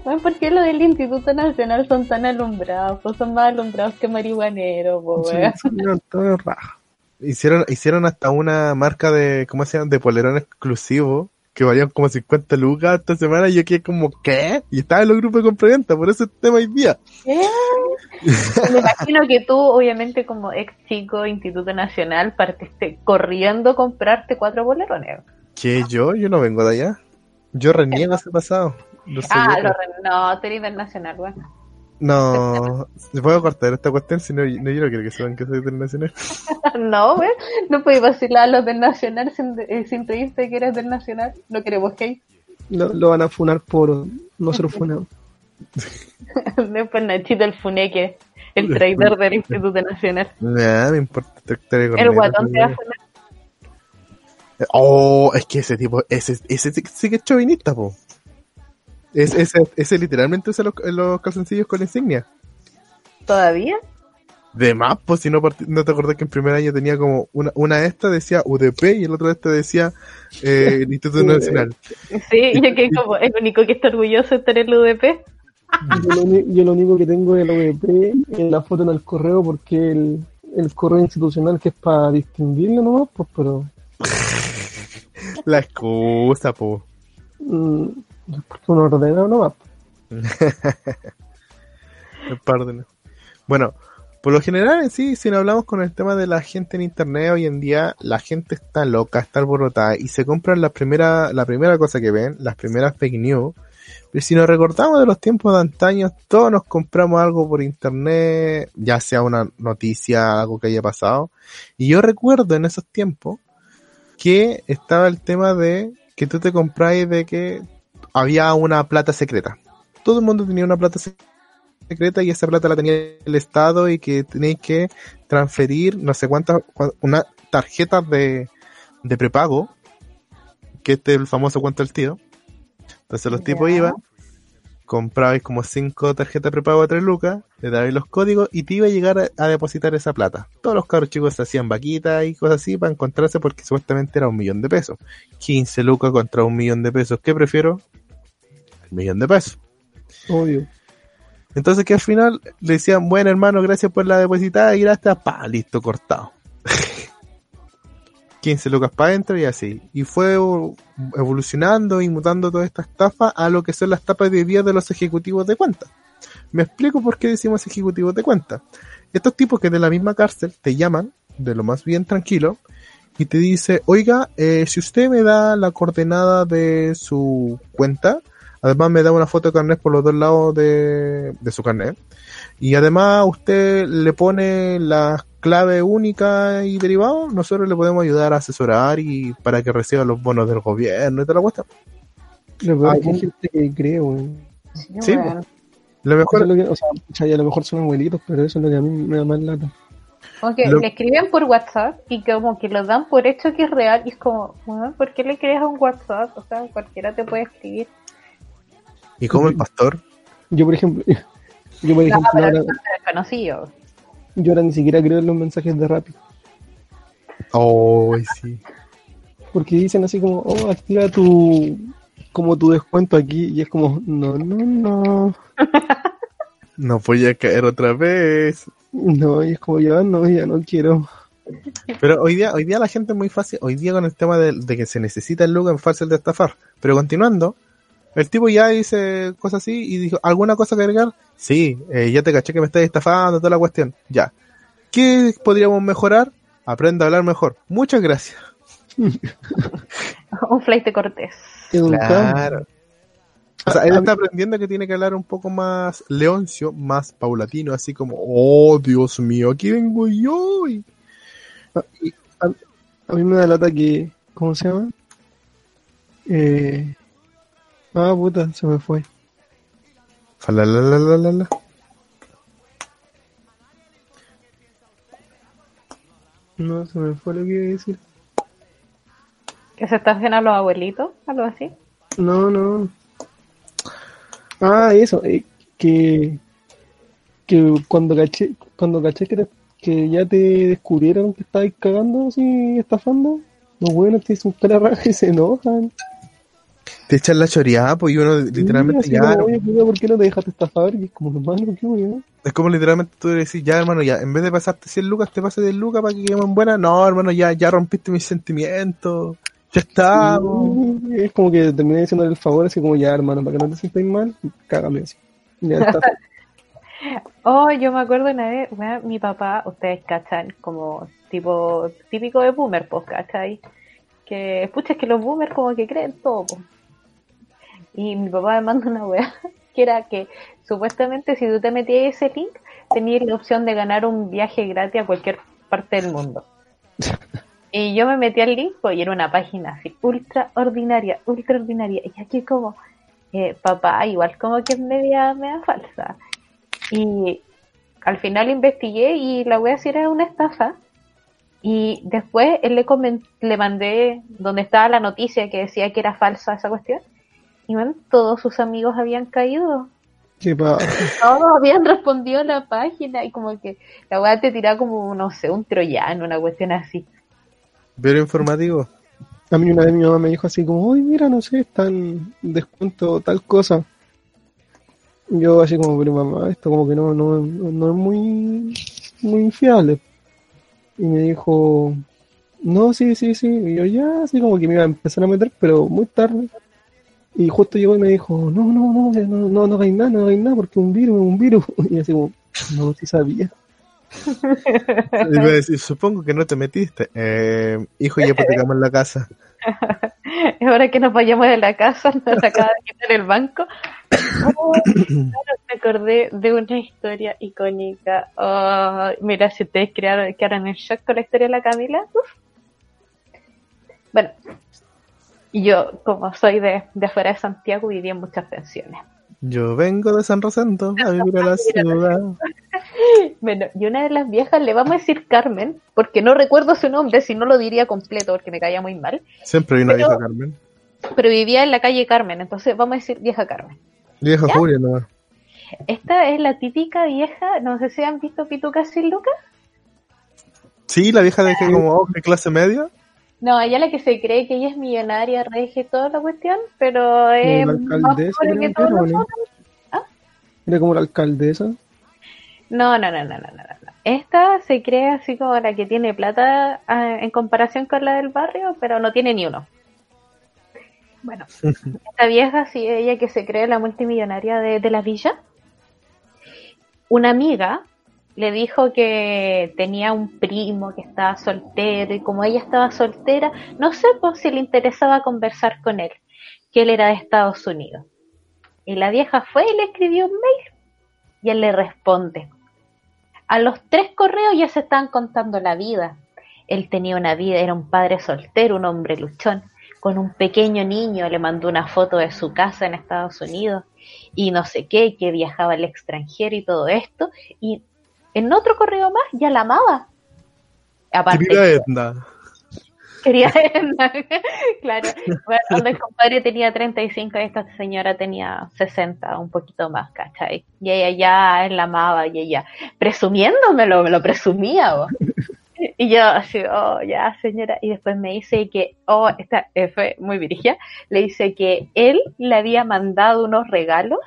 Bueno, ¿por qué los del Instituto Nacional son tan alumbrados? Pues son más alumbrados que marihuaneros, po, Sí, todo raja. Hicieron, hicieron hasta una marca de, ¿cómo se llama? De polerón exclusivo, que valían como 50 lucas esta semana, y yo quedé como, ¿qué? Y estaba en los grupos de compraventa, por eso el tema hoy día. ¿Qué? [LAUGHS] Me imagino que tú, obviamente, como ex chico Instituto Nacional, partiste corriendo a comprarte cuatro bolerones. ¿Qué yo? Yo no vengo de allá. Yo reniego ese pasado. Lo sé Ah, lo re- no, tú eres del Nacional, bueno. No, [LAUGHS] voy a cortar esta cuestión, si no, no yo no quiero que sepan que soy internacional. [LAUGHS] no, güey, no puedes vacilar a los del Nacional sin, eh, sin pedirte que eres del Nacional. No queremos hate. Lo, lo van a funar por no ser funado. [LAUGHS] Después Nachito el Funeque, el traidor del Instituto Nacional. Nada, me importa El guatón te va a funar. Oh, es que ese tipo, ese, ese sí, sí que es chauvinista, po. Es, ese, ese literalmente usa los, los calzoncillos con insignia. ¿Todavía? De más, pues si no, no te acordás que en primer año tenía como una, una de estas decía UDP y el otro de este decía eh, el Instituto Nacional. Sí, yo que como el único que está orgulloso de tener el UDP. Yo lo, uni- yo lo único que tengo es el OVP en la foto en el correo porque el, el correo institucional que es para distinguirlo nomás, pues, pero [LAUGHS] La excusa, po. mm, porque uno ordena nomás. Bueno, por lo general en sí, si no hablamos con el tema de la gente en internet hoy en día, la gente está loca, está alborotada y se compran la primera, la primera cosa que ven, las primeras fake news. Pero si nos recordamos de los tiempos de antaño, todos nos compramos algo por internet, ya sea una noticia, algo que haya pasado. Y yo recuerdo en esos tiempos que estaba el tema de que tú te compráis de que había una plata secreta. Todo el mundo tenía una plata secreta y esa plata la tenía el Estado y que tenéis que transferir no sé cuántas, cua- una tarjeta de, de prepago, que este es el famoso cuento del tío. Entonces los tipos iban, comprabais como cinco tarjetas prepago de 3 lucas, le dabais los códigos y te iba a llegar a, a depositar esa plata. Todos los cabros chicos se hacían vaquitas y cosas así para encontrarse porque supuestamente era un millón de pesos. 15 lucas contra un millón de pesos. ¿Qué prefiero? Millón de pesos. Obvio. Entonces que al final le decían, bueno hermano, gracias por la depositada y gracias, pa, listo, cortado. [LAUGHS] 15 lucas para adentro y así. Y fue evolucionando y mutando toda esta estafa a lo que son las tapas de día de los ejecutivos de cuenta. Me explico por qué decimos ejecutivos de cuenta. Estos tipos que de la misma cárcel te llaman, de lo más bien tranquilo, y te dice, oiga, eh, si usted me da la coordenada de su cuenta, además me da una foto de carnet por los dos lados de, de su carnet, y además usted le pone la clave única y derivado, nosotros le podemos ayudar a asesorar y para que reciba los bonos del gobierno y toda la cuestión. Lo peor que hay gente que cree, weón. Sí, weón. Lo Eso mejor, es lo que, o sea, a lo mejor son abuelitos, pero eso es lo que a mí me da más lata. Como que Lo- le escriben por WhatsApp y como que lo dan por hecho que es real y es como, ¿por qué le crees a un WhatsApp? O sea, cualquiera te puede escribir. Y como el pastor, Yo, por ejemplo, [LAUGHS] yo, por ejemplo, ahora, desconocido. yo ahora ni siquiera creo en los mensajes de Rappi. oh, sí. Porque dicen así como, oh, activa tu, como tu descuento aquí. Y es como, no, no, no. [LAUGHS] No voy a caer otra vez. No, y es como, ya no, ya no quiero. Pero hoy día, hoy día la gente es muy fácil, hoy día con el tema de, de que se necesita el look es fácil de estafar. Pero continuando, el tipo ya dice cosas así y dijo, ¿alguna cosa que agregar? Sí, eh, ya te caché que me estás estafando, toda la cuestión. Ya. ¿Qué podríamos mejorar? Aprenda a hablar mejor. Muchas gracias. [LAUGHS] Un flight de cortés. Claro. O sea, él está aprendiendo que tiene que hablar un poco más leoncio, más paulatino, así como, oh, Dios mío, aquí vengo yo. Y, A mí me da lata que, ¿cómo se llama? Eh, ah, puta, se me fue. Falalalalala. No, se me fue lo que iba a decir. Que se están haciendo a los abuelitos, algo así. No, no. Ah, eso, eh, que, que cuando caché, cuando caché que, te- que ya te descubrieron que estabas cagando así, estafando, los buenos te dicen cara raja y se enojan. Te echan la choreada, pues, y uno literalmente Sí, ya. como, ¿por qué no te dejaste estafar? Y es como, hermano, qué weón. Es como literalmente tú decís, ya, hermano, ya, en vez de pasarte 100 lucas, te pasas 10 lucas para que queden buenas. No, hermano, ya, ya rompiste mis sentimientos. Ya. Sí, Es como que terminé diciéndole el favor, así como ya, hermano, para que no te sientas mal, cágame así. Ya está. [LAUGHS] Oh, yo me acuerdo una vez, weón, mi papá, ustedes cachan, como tipo típico de boomer, pues, ¿cachai? Que, pucha, es que los boomers como que creen todo, po. Y mi papá me manda una weá, [LAUGHS] que era que supuestamente si tú te metías ese link, tenías la opción de ganar un viaje gratis a cualquier parte del mundo. [LAUGHS] Y yo me metí al link, pues, y era una página así, ultra ordinaria, ultra ordinaria. Y aquí como, eh, papá, igual como que es media, media falsa. Y al final investigué y la wea sí era una estafa. Y después él le, le mandé donde estaba la noticia que decía que era falsa esa cuestión. Y man, todos sus amigos habían caído. ¿Qué? [LAUGHS] Todos habían respondido a la página y como que la weá te tiraba como, no sé, un troyano, una cuestión así. Pero informativo. A mí una vez mi mamá me dijo así como, uy, mira, no sé, está en descuento tal cosa. Yo así como, pero mamá, esto como que no, no, no es muy, muy fiable. Y me dijo, no, sí, sí, sí. Y yo ya, así como que me iba a empezar a meter, pero muy tarde. Y justo llegó y me dijo, no, no, no, no, no, no hagáis nada, no hagáis nada, porque un virus, un virus. [LAUGHS] Y así como, no, sí sabía. [LAUGHS] Iba a decir, supongo que no te metiste. Eh, hijo, ya hipotecamos la casa. [LAUGHS] Es hora que nos vayamos de la casa, nos acaba de quitar el banco. [COUGHS] Oh, me acordé de una historia icónica. Oh, mira, si ustedes crearon, quedaron en shock con la historia de la Camila. uf. Bueno, yo, como soy de, de afuera de Santiago, viví en muchas pensiones. Yo vengo de San Rosendo a vivir a la [LAUGHS] ciudad. Bueno, y una de las viejas, le vamos a decir Carmen, porque no recuerdo su nombre, si no lo diría completo, porque me caía muy mal, Siempre hay una Pero- vieja Carmen. pero vivía en la calle Carmen, entonces vamos a decir vieja Carmen. Vieja Julia nomás. Esta es la típica vieja, no sé si han visto Pituca sin Lucas. Sí, la vieja de que como oh, de clase media. No, ella la que se cree que ella es millonaria, rege toda la cuestión, pero es más pobre que todos nosotros. Era como la alcaldesa. No, no, no, no, no, no, no. Esta se cree así como la que tiene plata ah, en comparación con la del barrio, pero no tiene ni uno. Bueno, [LAUGHS] esta vieja, sí, ella que se cree la multimillonaria de, de la villa, una amiga le dijo que tenía un primo que estaba soltero y como ella estaba soltera, no sé pues, si le interesaba conversar con él, que él era de Estados Unidos. Y la vieja fue y le escribió un mail y él le responde. A los tres correos ya se estaban contando la vida. Él tenía una vida, era un padre soltero, un hombre luchón, con un pequeño niño, le mandó una foto de su casa en Estados Unidos y no sé qué, que viajaba al extranjero y todo esto. Y en otro correo más ya la amaba. Aparte, Querida Edna. quería [LAUGHS] claro bueno, cuando el compadre tenía 35 y esta señora tenía 60 un poquito más ¿cachai? y ella ya la amaba y ella presumiéndomelo me lo presumía vos. [LAUGHS] y yo así oh ya señora y después me dice que oh esta eh, fue muy virgia le dice que él le había mandado unos regalos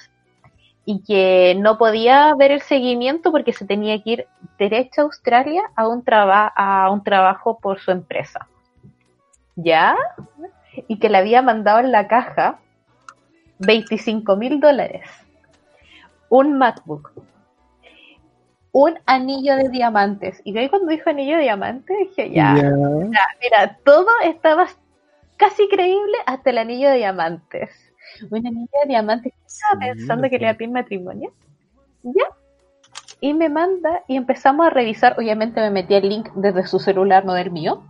y que no podía ver el seguimiento porque se tenía que ir derecho a Australia a un, traba a un trabajo por su empresa ¿ya? Y que le había mandado en la caja 25 mil dólares, un MacBook, un anillo de diamantes. Y yo ahí cuando dijo anillo de diamantes dije, ya, mira, todo estaba casi creíble hasta el anillo de diamantes. Un anillo de diamantes, ¿qué estaba Sí, pensando que le iba a pedir matrimonio? Ya. Y me manda y empezamos a revisar, obviamente me metí el link desde su celular, no del mío.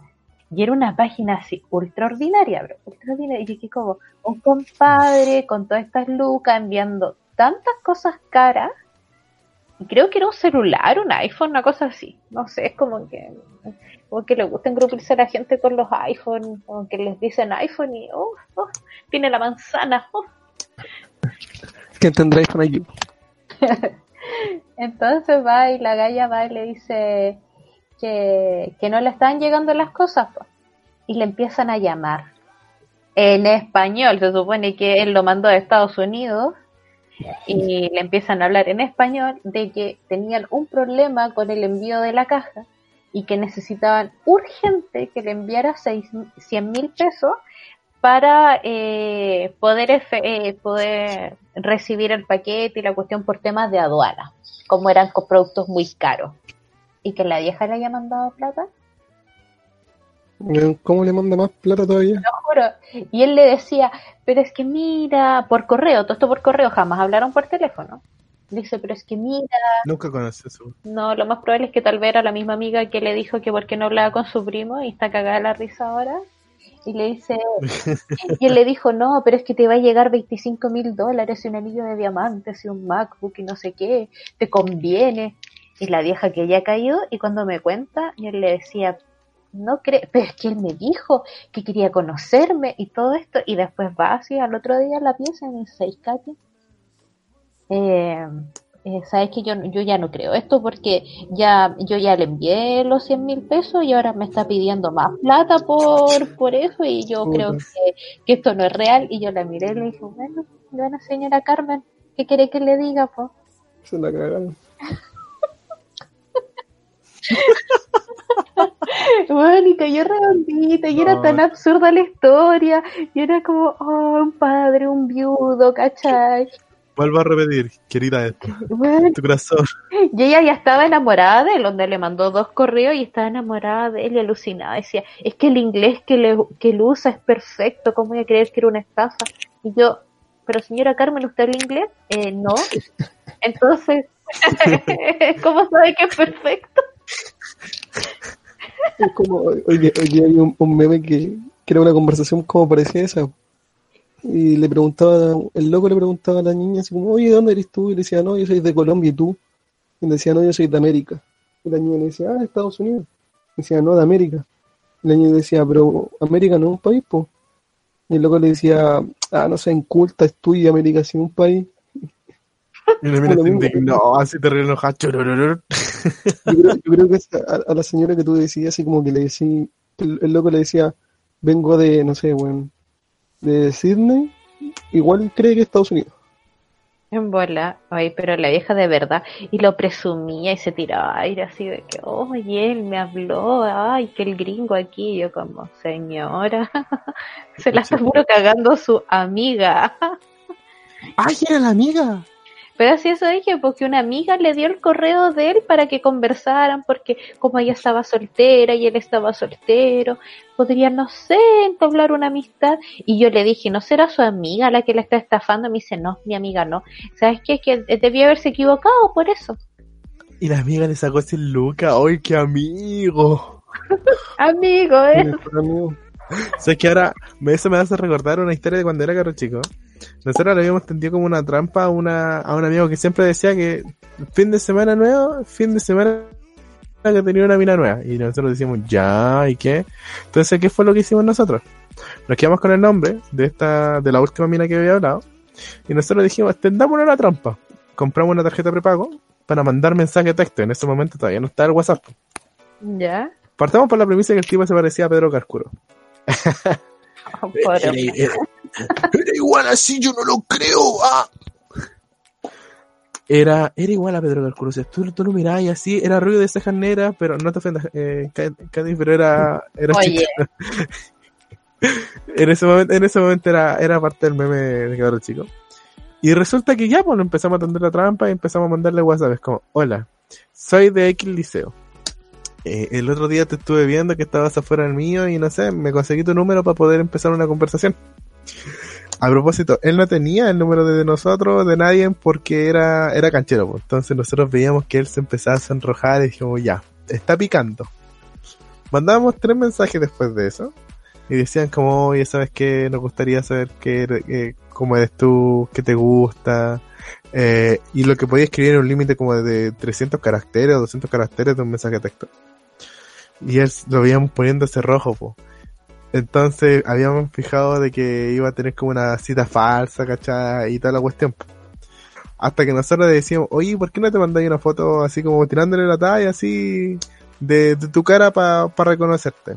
Y era una página así, ultra ordinaria, bro, ultra ordinaria. Y que como un compadre con todas estas lucas enviando tantas cosas caras. Creo que era un celular, un iPhone, una cosa así. No sé, es como que, como que le gusta engrupirse a la gente con los iPhone, como que les dicen iPhone y, oh, oh, tiene la manzana, oh. ¿Quién tendrá iPhone aquí? [LAUGHS] Entonces va y la galla va y le dice que, que no le están llegando las cosas y le empiezan a llamar en español. Se supone que él lo mandó a Estados Unidos y le empiezan a hablar en español de que tenían un problema con el envío de la caja y que necesitaban urgente que le enviara seis, 100 mil pesos para eh, poder, eh, poder recibir el paquete y la cuestión por temas de aduana, como eran productos muy caros. Y que la vieja le haya mandado plata, ¿Cómo le manda más plata todavía? lo Y él le decía, pero es que mira, por correo, todo esto por correo, jamás hablaron por teléfono. Dice, pero es que mira, Nunca conocí eso. no, lo más probable es que tal vez era la misma amiga que le dijo que por qué no hablaba con su primo y está cagada la risa ahora. Y le dice, [LAUGHS] y él le dijo, no, pero es que te va a llegar 25 mil dólares y un anillo de diamantes y un MacBook y no sé qué, te conviene. Y la vieja que ya ha caído, y cuando me cuenta, yo le decía, no creo, pero es que él me dijo que quería conocerme y todo esto, y después va así al otro día la pieza y me dice, "¿Y Katy? eh, eh, sabes que yo, yo ya no creo esto porque ya yo ya le envié los 100 mil pesos y ahora me está pidiendo más plata por, por eso y yo Puta. creo que, que esto no es real y yo la miré y le dije, bueno, bueno señora Carmen, ¿qué quiere que le diga? po? Se la cagaron. [LAUGHS] Bueno, y cayó redondita y era No. tan absurda la historia y era como, oh, un padre, un viudo, ¿cachai? Vuelvo a repetir, querida esto. Bueno, Tu corazón. Y ella ya estaba enamorada de él, donde le mandó dos correos y estaba enamorada de él y alucinada. Decía, es que el inglés que, le, que él usa es perfecto, ¿cómo voy a creer que era una estafa? Y yo, pero señora Carmen, ¿usted habla inglés? Eh, no. [LAUGHS] Entonces, [LAUGHS] ¿cómo sabe que es perfecto? Es como, hoy, día- hay un, meme que, que era una conversación como parecía esa. Y le preguntaba, el loco le preguntaba a la niña así como, oye, ¿de dónde eres tú? Y le decía, no, yo soy de Colombia y tú. Y le decía, no, yo soy de América. Y la niña le decía, ah, de Estados Unidos. Y decía, no, de América. Y la niña le decía, pero América no es un país, po. Y el loco le decía, ah, no sé, inculta, estudia América, si es un país. [LAUGHS] Indignó, así te enojada. churururur. Yo creo, yo creo que a, a la señora que tú decías, así como que le decía, el, el loco le decía, vengo de, no sé, bueno, de Sydney, igual cree que es Estados Unidos. En bola, ay, pero la vieja de verdad, y lo presumía y se tiraba aire así de que, oye, él me habló, ay, que el gringo aquí, y yo como, señora, [LAUGHS] se la está puro cagando su amiga. ¡Ay, era la amiga! Pero así eso dije, porque una amiga le dio el correo de él para que conversaran, porque como ella estaba soltera y él estaba soltero, podrían, no sé, entablar una amistad. Y yo le dije, ¿no será su amiga la que la está estafando? Me dice, no, mi amiga no. ¿Sabes qué? Es que debía haberse equivocado por eso. Y la amiga le sacó ese Luca. ¡Ay, qué amigo! [LAUGHS] Amigo, Mi ¿eh? ¿Sabes que ahora me- eso me hace recordar una historia de cuando era caro chico? Nosotros le habíamos tendido como una trampa a, una, a un amigo que siempre decía que fin de semana nuevo, fin de semana que tenía una mina nueva. Y nosotros decíamos, ya, ¿y qué? Entonces, ¿qué fue lo que hicimos nosotros? Nos quedamos con el nombre de esta, de la última mina que había hablado. Y nosotros dijimos, tendámonos la trampa. Compramos una tarjeta prepago para mandar mensaje de texto. En ese momento todavía no está el WhatsApp. Ya. Partamos por la premisa que el tipo se parecía a Pedro Carcuro. [LAUGHS] Oh, Era. Era- igual así, yo no lo creo. ah. Era, era igual a Pedro sea, tú, tú lo mirabas y así, era rubio de cejas negras, pero no te ofendas, eh, Ca- Cádiz, pero era, era Oye. chico. en ese momento, en ese momento era, era parte del meme de cabrón chico. Y resulta que ya, pues, lo empezamos a tender la trampa y empezamos a mandarle WhatsApp. Es como, hola, soy de X liceo. Eh, el otro día te estuve viendo que estabas afuera del mío y no sé, me conseguí tu número para poder empezar una conversación. A propósito, él no tenía el número de nosotros, de nadie, porque era, era canchero. pues. Entonces nosotros veíamos que él se empezaba a sonrojar y dijimos, ya, está picando. Mandábamos tres mensajes después de eso. Y decían como, oye, ¿sabes qué? Nos gustaría saber qué, cómo eres tú, qué te gusta. Eh, y lo que podía escribir era un límite como de 300 caracteres o 200 caracteres de un mensaje de texto. Y él lo veíamos poniéndose rojo, po. Entonces habíamos fijado de que iba a tener como una cita falsa, ¿cachai? Y toda la cuestión. Hasta que nosotros le decíamos, oye, ¿por qué no te mandáis una foto así como tirándole la talla así de, de tu cara para reconocerte?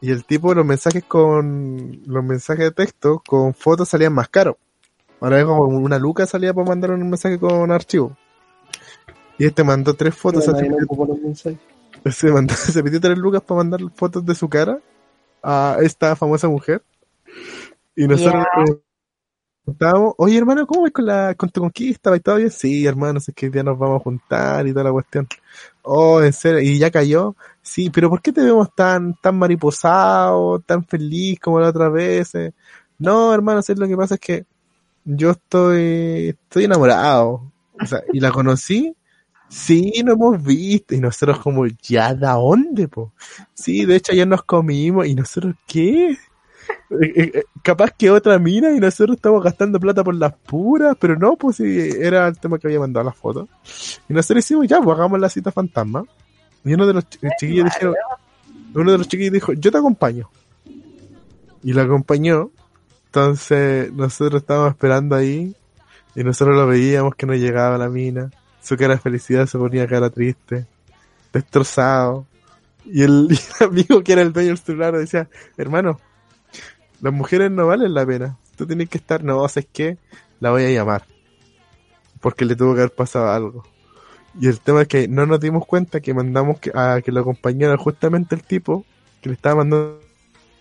Y el tipo, los mensajes con, los mensajes de texto con fotos salían más caros. Ahora es como una luca salía para mandar un mensaje con archivo. Y este mandó tres fotos, no [LAUGHS] se, mandó, [LAUGHS] se pidió tres lucas para mandar fotos de su cara a esta famosa mujer. Y nosotros Ya. preguntábamos, oye hermano, ¿cómo vas con, la, con tu conquista? ¿Va todo bien? Sí, hermano, es que día nos vamos a juntar y toda la cuestión. Oh, en serio, y ya cayó. Sí, pero ¿por qué te vemos tan, tan mariposado, tan feliz como la otra vez? eh? No, hermano, ¿sabes lo que pasa? Es que yo estoy, estoy enamorado. O sea, y la conocí Sí, nos hemos visto. Y nosotros como, ¿ya de dónde, po? Sí, de hecho ayer nos comimos. ¿Y nosotros qué? Eh, eh, eh, capaz que otra mina y nosotros estamos gastando plata por las puras, pero no, pues sí, era el tema que había mandado las fotos. Y nosotros hicimos, ya, pues hagamos la cita fantasma. Y uno de los chi- chiquillos dijeron, uno de los chiquillos dijo, yo te acompaño. Y lo acompañó. Entonces nosotros estábamos esperando ahí. Y nosotros lo veíamos que no llegaba la mina. Su cara de felicidad se ponía cara triste, destrozado. Y el, [LAUGHS] y el amigo que era el dueño del celular decía, hermano, las mujeres no valen la pena. Tú tienes que estar, no, ¿sabes qué? La voy a llamar. Porque le tuvo que haber pasado algo. Y el tema es que no nos dimos cuenta que mandamos que, a que lo acompañara justamente el tipo que le estaba mandando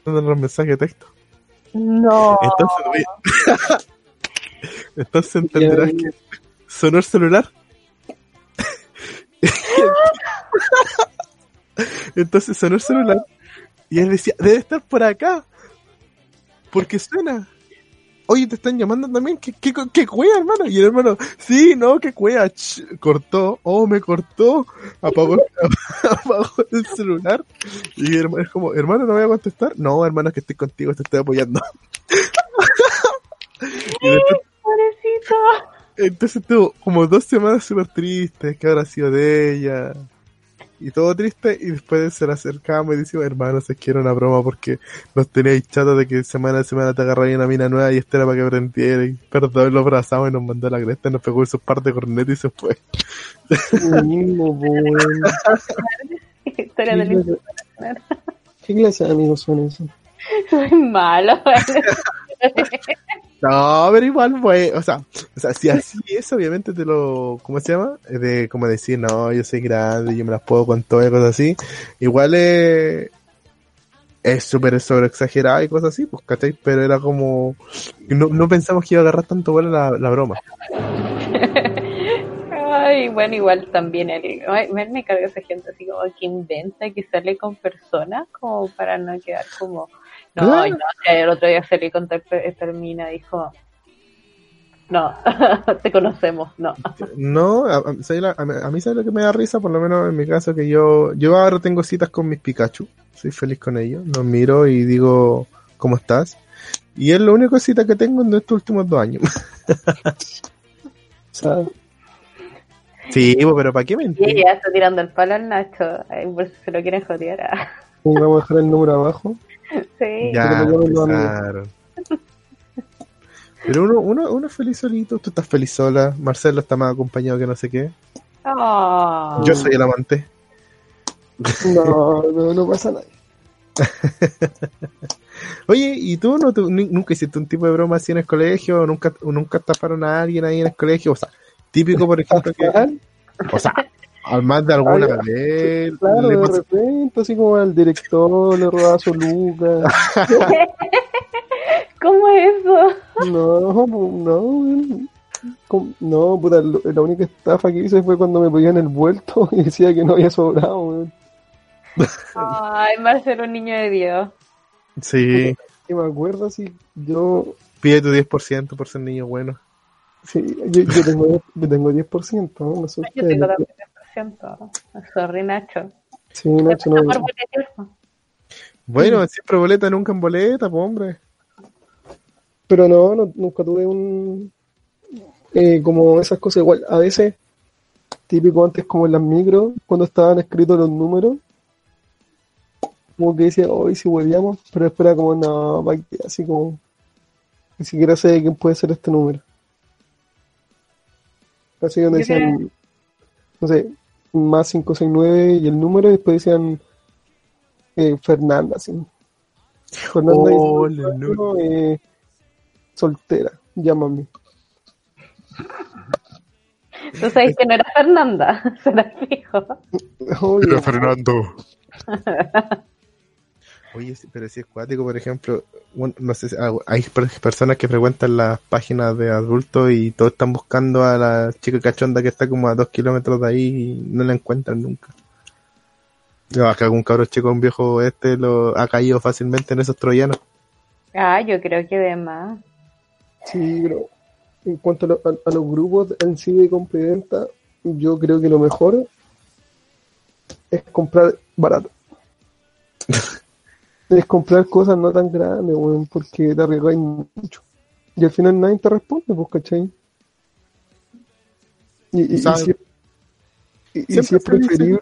los mensajes de texto. No. Entonces, [LAUGHS] entonces entenderás que sonó el celular. [LAUGHS] entonces sonó el celular y él decía, debe estar por acá. Porque suena. Oye, te están llamando también. ¿Qué, qué, qué cuea, hermano? Y el hermano, sí, no, qué cuea. Cortó. Oh, me cortó. Apagó, [LAUGHS] apagó el celular. Y hermano, es como, hermano, no voy a contestar. No, hermano, es que estoy contigo, te estoy apoyando. [LAUGHS] y. entonces tuvo como dos semanas súper tristes, que habrá sido de ella. Y todo triste, y después se le acercamos y decimos, hermano, se quiere una broma porque nos teníais chato de que semana a semana te agarráis una mina nueva y esta era para que aprendiera. Y perdón, lo abrazamos y nos mandó a la cresta, nos pegó esos par de cornetas y se fue. Mismo. Historia del ¿Qué clase- ¿Qué clase de amigos son esos? [LAUGHS] Malo. [LAUGHS] No, pero igual, pues, o sea, o sea, si así es, obviamente te lo, ¿cómo se llama? Eh, De como decir, no, yo soy grande, yo me las puedo con todo y cosas así. Igual es, es súper sobre exagerado y cosas así, pues, ¿cachai? Pero era como, no, no pensamos que iba a agarrar tanto vuelo la, la broma. [LAUGHS] Ay, bueno, igual también el, ay, me, me carga esa gente así como que inventa que sale con personas como para no quedar como no, Claro. no, el otro día salí con tal esta mina dijo no, [LAUGHS] te conocemos, no. No, a, a- ¿sabes a mí- sabe lo que me da risa, por lo menos en mi caso, que yo, yo ahora tengo citas con mis Pikachu, soy feliz con ellos, los miro y digo, ¿cómo estás? Y es la única cita que tengo en estos últimos dos años. [LAUGHS] Sea, Sí, pero ¿para qué mentir? ella está tirando el palo al Nacho, por si se lo quieren joder. ah. y vamos a dejar el número abajo. Sí. Ya, empezaron. Pero uno, uno, uno es feliz solito, tú estás feliz sola, Marcelo está más acompañado que no sé qué. Ah. Yo soy el amante. No, no, no pasa nada. [LAUGHS] Oye, ¿y tú no tú nunca hiciste un tipo de broma así en el colegio? ¿O nunca, nunca taparon a alguien ahí en el colegio? O sea, típico, por ejemplo, que, o sea, al más de alguna Ah, vez Claro, de pasa- repente, así como al director le robaba su lucas. [LAUGHS] ¿Cómo es eso? No, no. No, puta, la única estafa que hice fue cuando me pedían el vuelto [LAUGHS] y decía que no había sobrado, weón. Ay, Marcelo, un niño de Dios. Sí, Y me acuerdo así, yo, pide tu 10% por ser niño bueno. sí, yo, yo tengo, yo tengo 10%, ¿no? Yo tengo también 10%. Sorry, Nacho. Sí, Nacho, no, Por boletear. Bueno, siempre boleta, nunca en boleta, pues hombre. pero no, no, nunca tuve un, eh, como esas cosas igual, a veces, típico antes como en las micros, cuando estaban escritos los números, como que decía, hoy si volvíamos, pero espera como, no, pa' qué", así como, ni siquiera sé quién puede ser este número. Así donde decían, no sé, más 569 y el número, y después decían eh, Fernanda, así. Fernanda Oh, dice, número. eh, soltera, llámame. Tú sabes que no era Fernanda, [LAUGHS] se la fijo. Obvio. Fernando. [LAUGHS] Oye, pero si es cuático, por ejemplo, un- no sé, si- hay per- personas que frecuentan las páginas de adultos y todos están buscando a la chica cachonda que está como a dos kilómetros de ahí y no la encuentran nunca. No, acá algún cabro chico, un viejo este, lo ha caído fácilmente en esos troyanos. Ah, yo creo que de más. Sí, pero en cuanto a, lo- a- a los grupos en sí de compra y venta, yo creo que lo mejor es comprar barato. [LAUGHS] es comprar cosas no tan grandes, weón, porque te arriesgáis mucho. Y al final nadie te responde, pues, ¿cachai? Y, y- si, y- y Siempre si es preferible...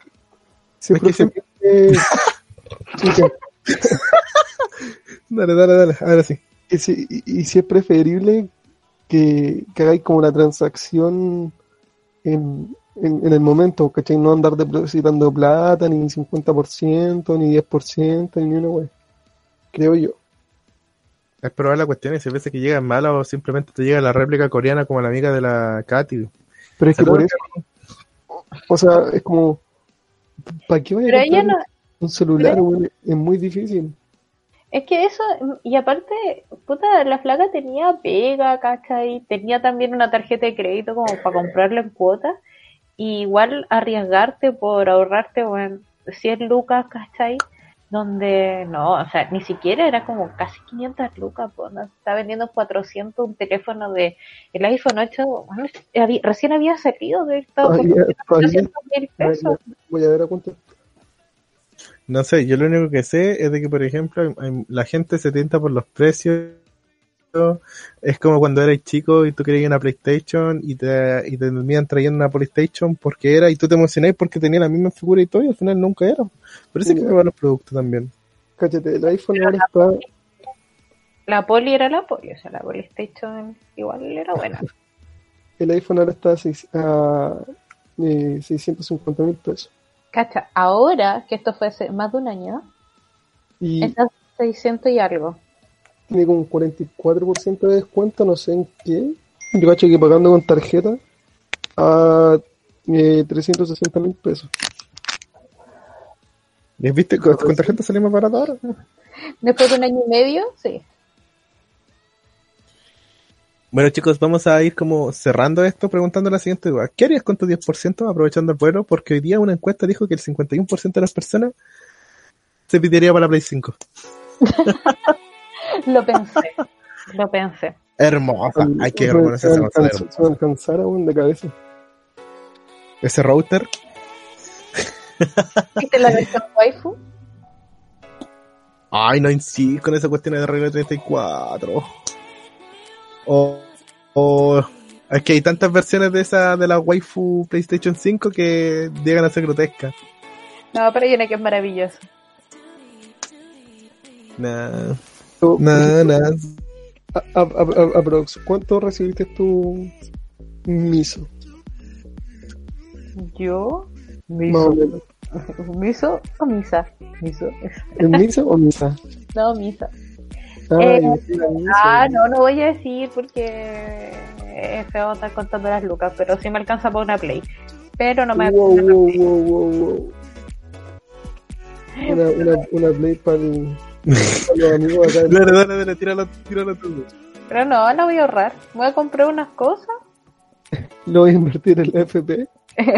Si es Es que siempre- preferible... [LAUGHS] que- Dale, dale, dale, ahora sí. y si, y- y si es preferible que, que hagáis como la transacción en, en, en el momento, ¿cachai? No andar depositando plata, ni 50%, ni 10%, ni una wea. Creo yo. Es probar la cuestión y si veces que llegan malas o simplemente te llega la réplica coreana como la amiga de la Katy. Pero es que ¿Se por eso, o sea, es como, ¿para qué vaya Pero a no, un celular, pero-? Es muy difícil. Es que eso, y aparte, puta, la flaca tenía pega, ¿cachai? Tenía también una tarjeta de crédito como para comprarla en cuotas. Y igual arriesgarte por ahorrarte, bueno, 100 lucas, ¿cachai? Donde, no, o sea, ni siquiera era como casi 500 lucas, pues, ¿no? Está vendiendo 400 un teléfono de el iPhone 8, bueno, había- recién había salido de esto, como Todavía- todavía- 400 mil pesos. Voy a ver a cuánto. No sé, yo lo único que sé es de que, por ejemplo, la gente se tienta por los precios. Es como cuando eras chico y tú querías una PlayStation y te, y te terminan trayendo una PlayStation porque era y tú te emocionás porque tenía la misma figura y todo y al final nunca era. Hay que Ya. probar los productos también. Cállate, el iPhone ahora está, La poli era la poli, o sea, la PlayStation igual era buena. [LAUGHS] el iPhone ahora está a, a eh, 650 mil pesos. Cacha, ahora que esto fue hace más de un año, Y está 600 y algo. Tiene como un 44% de descuento, no sé en qué. Yo cacho que pagando con tarjeta a eh, 360 mil pesos. ¿Y viste? Con, con tarjeta sale más barato ahora. Después de un año y medio, sí. Bueno, chicos, vamos a ir como cerrando esto preguntando la siguiente duda. ¿Qué harías con tu 10% aprovechando el vuelo? Porque hoy día una encuesta dijo que el 51% de las personas se pediría para la Play 5. [LAUGHS] Lo pensé. lo pensé. Hermosa. Hay que reconocer esa me cosa alcanza- hermosa. se me alcanzara weón, de cabeza. Ese router. ¿Viste la versión waifu? Ay, no insistas con esa cuestión de regla 34. O, o es que hay tantas versiones de esa de la waifu PlayStation 5 que llegan a ser grotescas. No, pero hay una que es maravillosa. Nah, Pero, nah, nah. a- a- a- a- aprox, ¿cuánto recibiste tu miso? Yo, Más o miso. menos. [LAUGHS] ¿Miso o misa? Miso. ¿Es miso o misa? [LAUGHS] No, misa. Ah, Eh. Ah, no, no voy a decir porque es feo estar contando las lucas, pero sí me alcanza para una play. Pero no me Wow, alcanza wow, wow, wow, [LAUGHS] wow. Una, una, una play para del- [LAUGHS] Dale, dale, dale, tíralo, tíralo tú. Pero no, la voy a ahorrar. Voy a comprar unas cosas. [LAUGHS] Lo voy a invertir en la FP.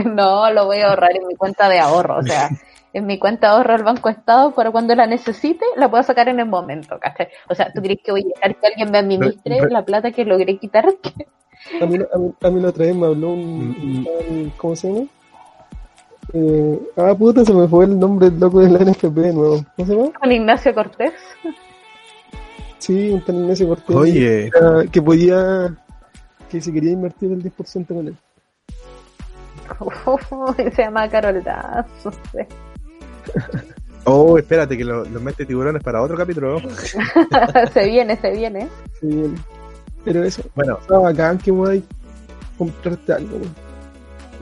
no, lo voy a ahorrar en mi cuenta de ahorro. O sea, [LAUGHS] en mi cuenta de ahorro del Banco Estado para cuando la necesite, la puedo sacar en el momento, ¿cachai? O sea, ¿tú crees que voy a dejar que alguien me administre Re- re- la plata que logré quitar? A mí, a, mí, a mí la otra vez me habló un, Mm. un- ¿Cómo se llama? Eh, ah, puta, se me fue el nombre del loco de la NFP de nuevo. ¿Cómo se llama? Con Ignacio Cortés. Sí, un tal Ignacio Cortés. Oye, que podía. Que se quería invertir el 10% con él. [LAUGHS] se llama Carol Daz. no sé. [LAUGHS] oh, espérate que lo, lo mete tiburones para otro capítulo. [LAUGHS] se viene, se viene. Pero eso, Bueno, está bacán que podáis comprarte algo. weón.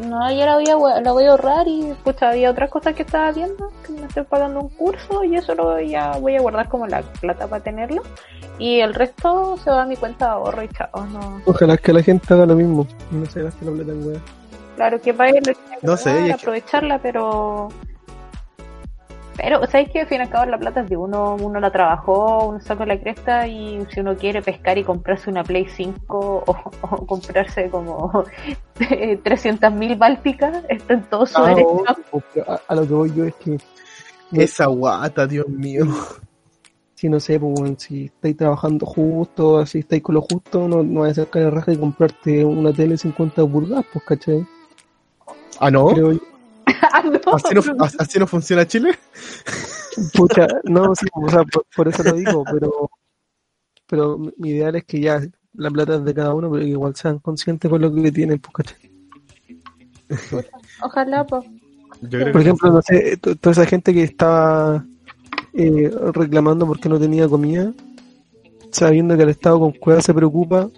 No, yo la voy a, la voy a ahorrar y escucha, había otras cosas que estaba viendo, que me estoy pagando un curso y eso lo voy a, voy a guardar como la plata para tenerlo. Y el resto se va a mi cuenta de ahorro y chao. No. Ojalá que la gente haga lo mismo. No se gaste la plata en weá. Claro que para él No sé, aprovecharla, pero... Pero, ¿sabes qué? Al fin y al cabo la plata es de uno, uno la trabajó, uno sacó la cresta y si uno quiere pescar y comprarse una Play 5 [LAUGHS] o, o comprarse como [LAUGHS] 300.000 bálticas, está en todo su derecho. a, a lo que voy yo es que esa guata, Dios mío. [LAUGHS] si no sé, pues, si estáis trabajando justo, así estáis con lo justo, no, no vais a sacar la raja y comprarte una tele 50 pulgadas, pues, ¿cachai? Ah, no. Creo yo. [LAUGHS] Ah, no. ¿Así no, así no funciona Chile? [LAUGHS] Pucha, no, sí, o sea, por, por eso lo digo, pero, pero mi- ideal es que ya la plata es de cada uno, pero que igual sean conscientes con lo que tienen, pues. Ojalá, pues. Por que ejemplo, no sé, to- toda esa gente que estaba eh, reclamando porque no tenía comida, sabiendo que el Estado con cueva se preocupa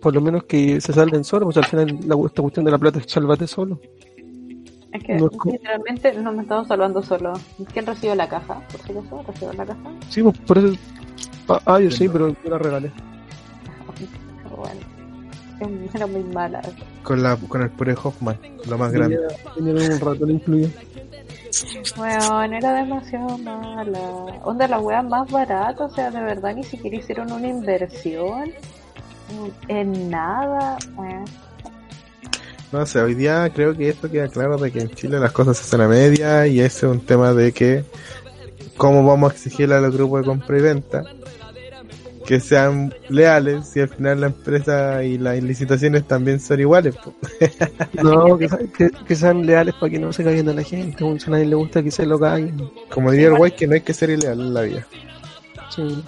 por lo menos que se salden solos, pues al final la, esta cuestión de la plata es sálvate solo. Es que No es como- literalmente no me estamos salvando solo. ¿Quién recibió la caja? ¿Por si acaso recibió la caja? Sí, pues por eso. Ah, ah, yo sí, pero yo la regalé. [LAUGHS] Bueno, era muy mala. Con, la, con el puré Hoffman, lo más grande. Tenía, tenía un ratón incluido. Weón, era demasiado mala. Onda, la wea más barata, o sea, de verdad ni siquiera hicieron una inversión en nada. weón. No sé, hoy día creo que esto queda claro de que en Chile las cosas se hacen a media y ese es un tema de que cómo vamos a exigirle a los grupos de compra y venta que sean leales si al final la empresa y las licitaciones también son iguales. po. [LAUGHS] No, que, que, que sean leales para que no se caigan a la gente. Si a nadie le gusta que se lo caigan. Como diría el guay que no hay que ser ileal en la vida. Sí.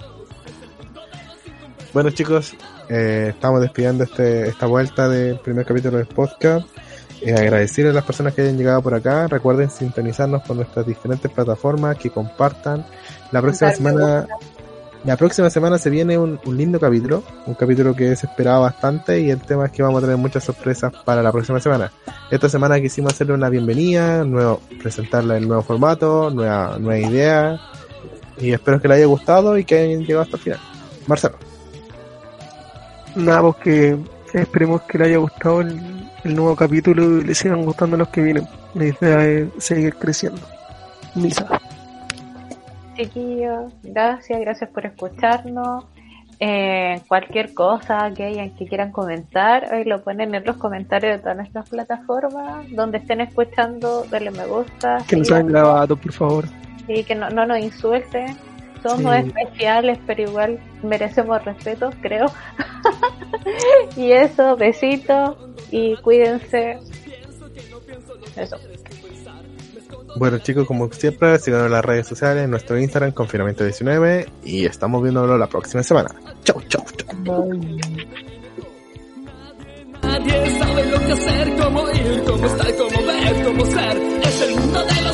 Bueno chicos, eh, estamos despidiendo este, esta vuelta del primer capítulo del podcast. Eh, agradecer a las personas que hayan llegado por acá. Recuerden sintonizarnos por nuestras diferentes plataformas, que compartan. La próxima semana, la próxima semana se viene un, un lindo capítulo, un capítulo que se esperaba bastante y el tema es que vamos a tener muchas sorpresas para la próxima semana. Esta semana quisimos hacerle una bienvenida, nuevo, presentarle el nuevo formato, nueva, nueva idea y espero que le haya gustado y que hayan llegado hasta el final. Marcelo. Nada, pues que esperemos que le haya gustado el, el nuevo capítulo y le sigan gustando los que vienen. La idea es seguir creciendo. Misa. Chiquillos, gracias, gracias por escucharnos. Eh, cualquier cosa que hayan que quieran comentar, ahí lo ponen en los comentarios de todas nuestras plataformas, donde estén escuchando, denle me gusta. Que no sean grabados, por favor. y que no, no nos insulten. Somos Sí. especiales, pero igual merecemos respeto, creo. [LAUGHS] [LAUGHS] y eso, besitos y cuídense. Eso. Bueno chicos, como siempre, síganos en las redes sociales, en nuestro Instagram, confinamiento19, y estamos viéndolo la próxima semana. Chau, chau, chau. Nadie sabe lo que hacer, cómo ir, cómo estar, cómo ver, cómo ser. Es el mundo de los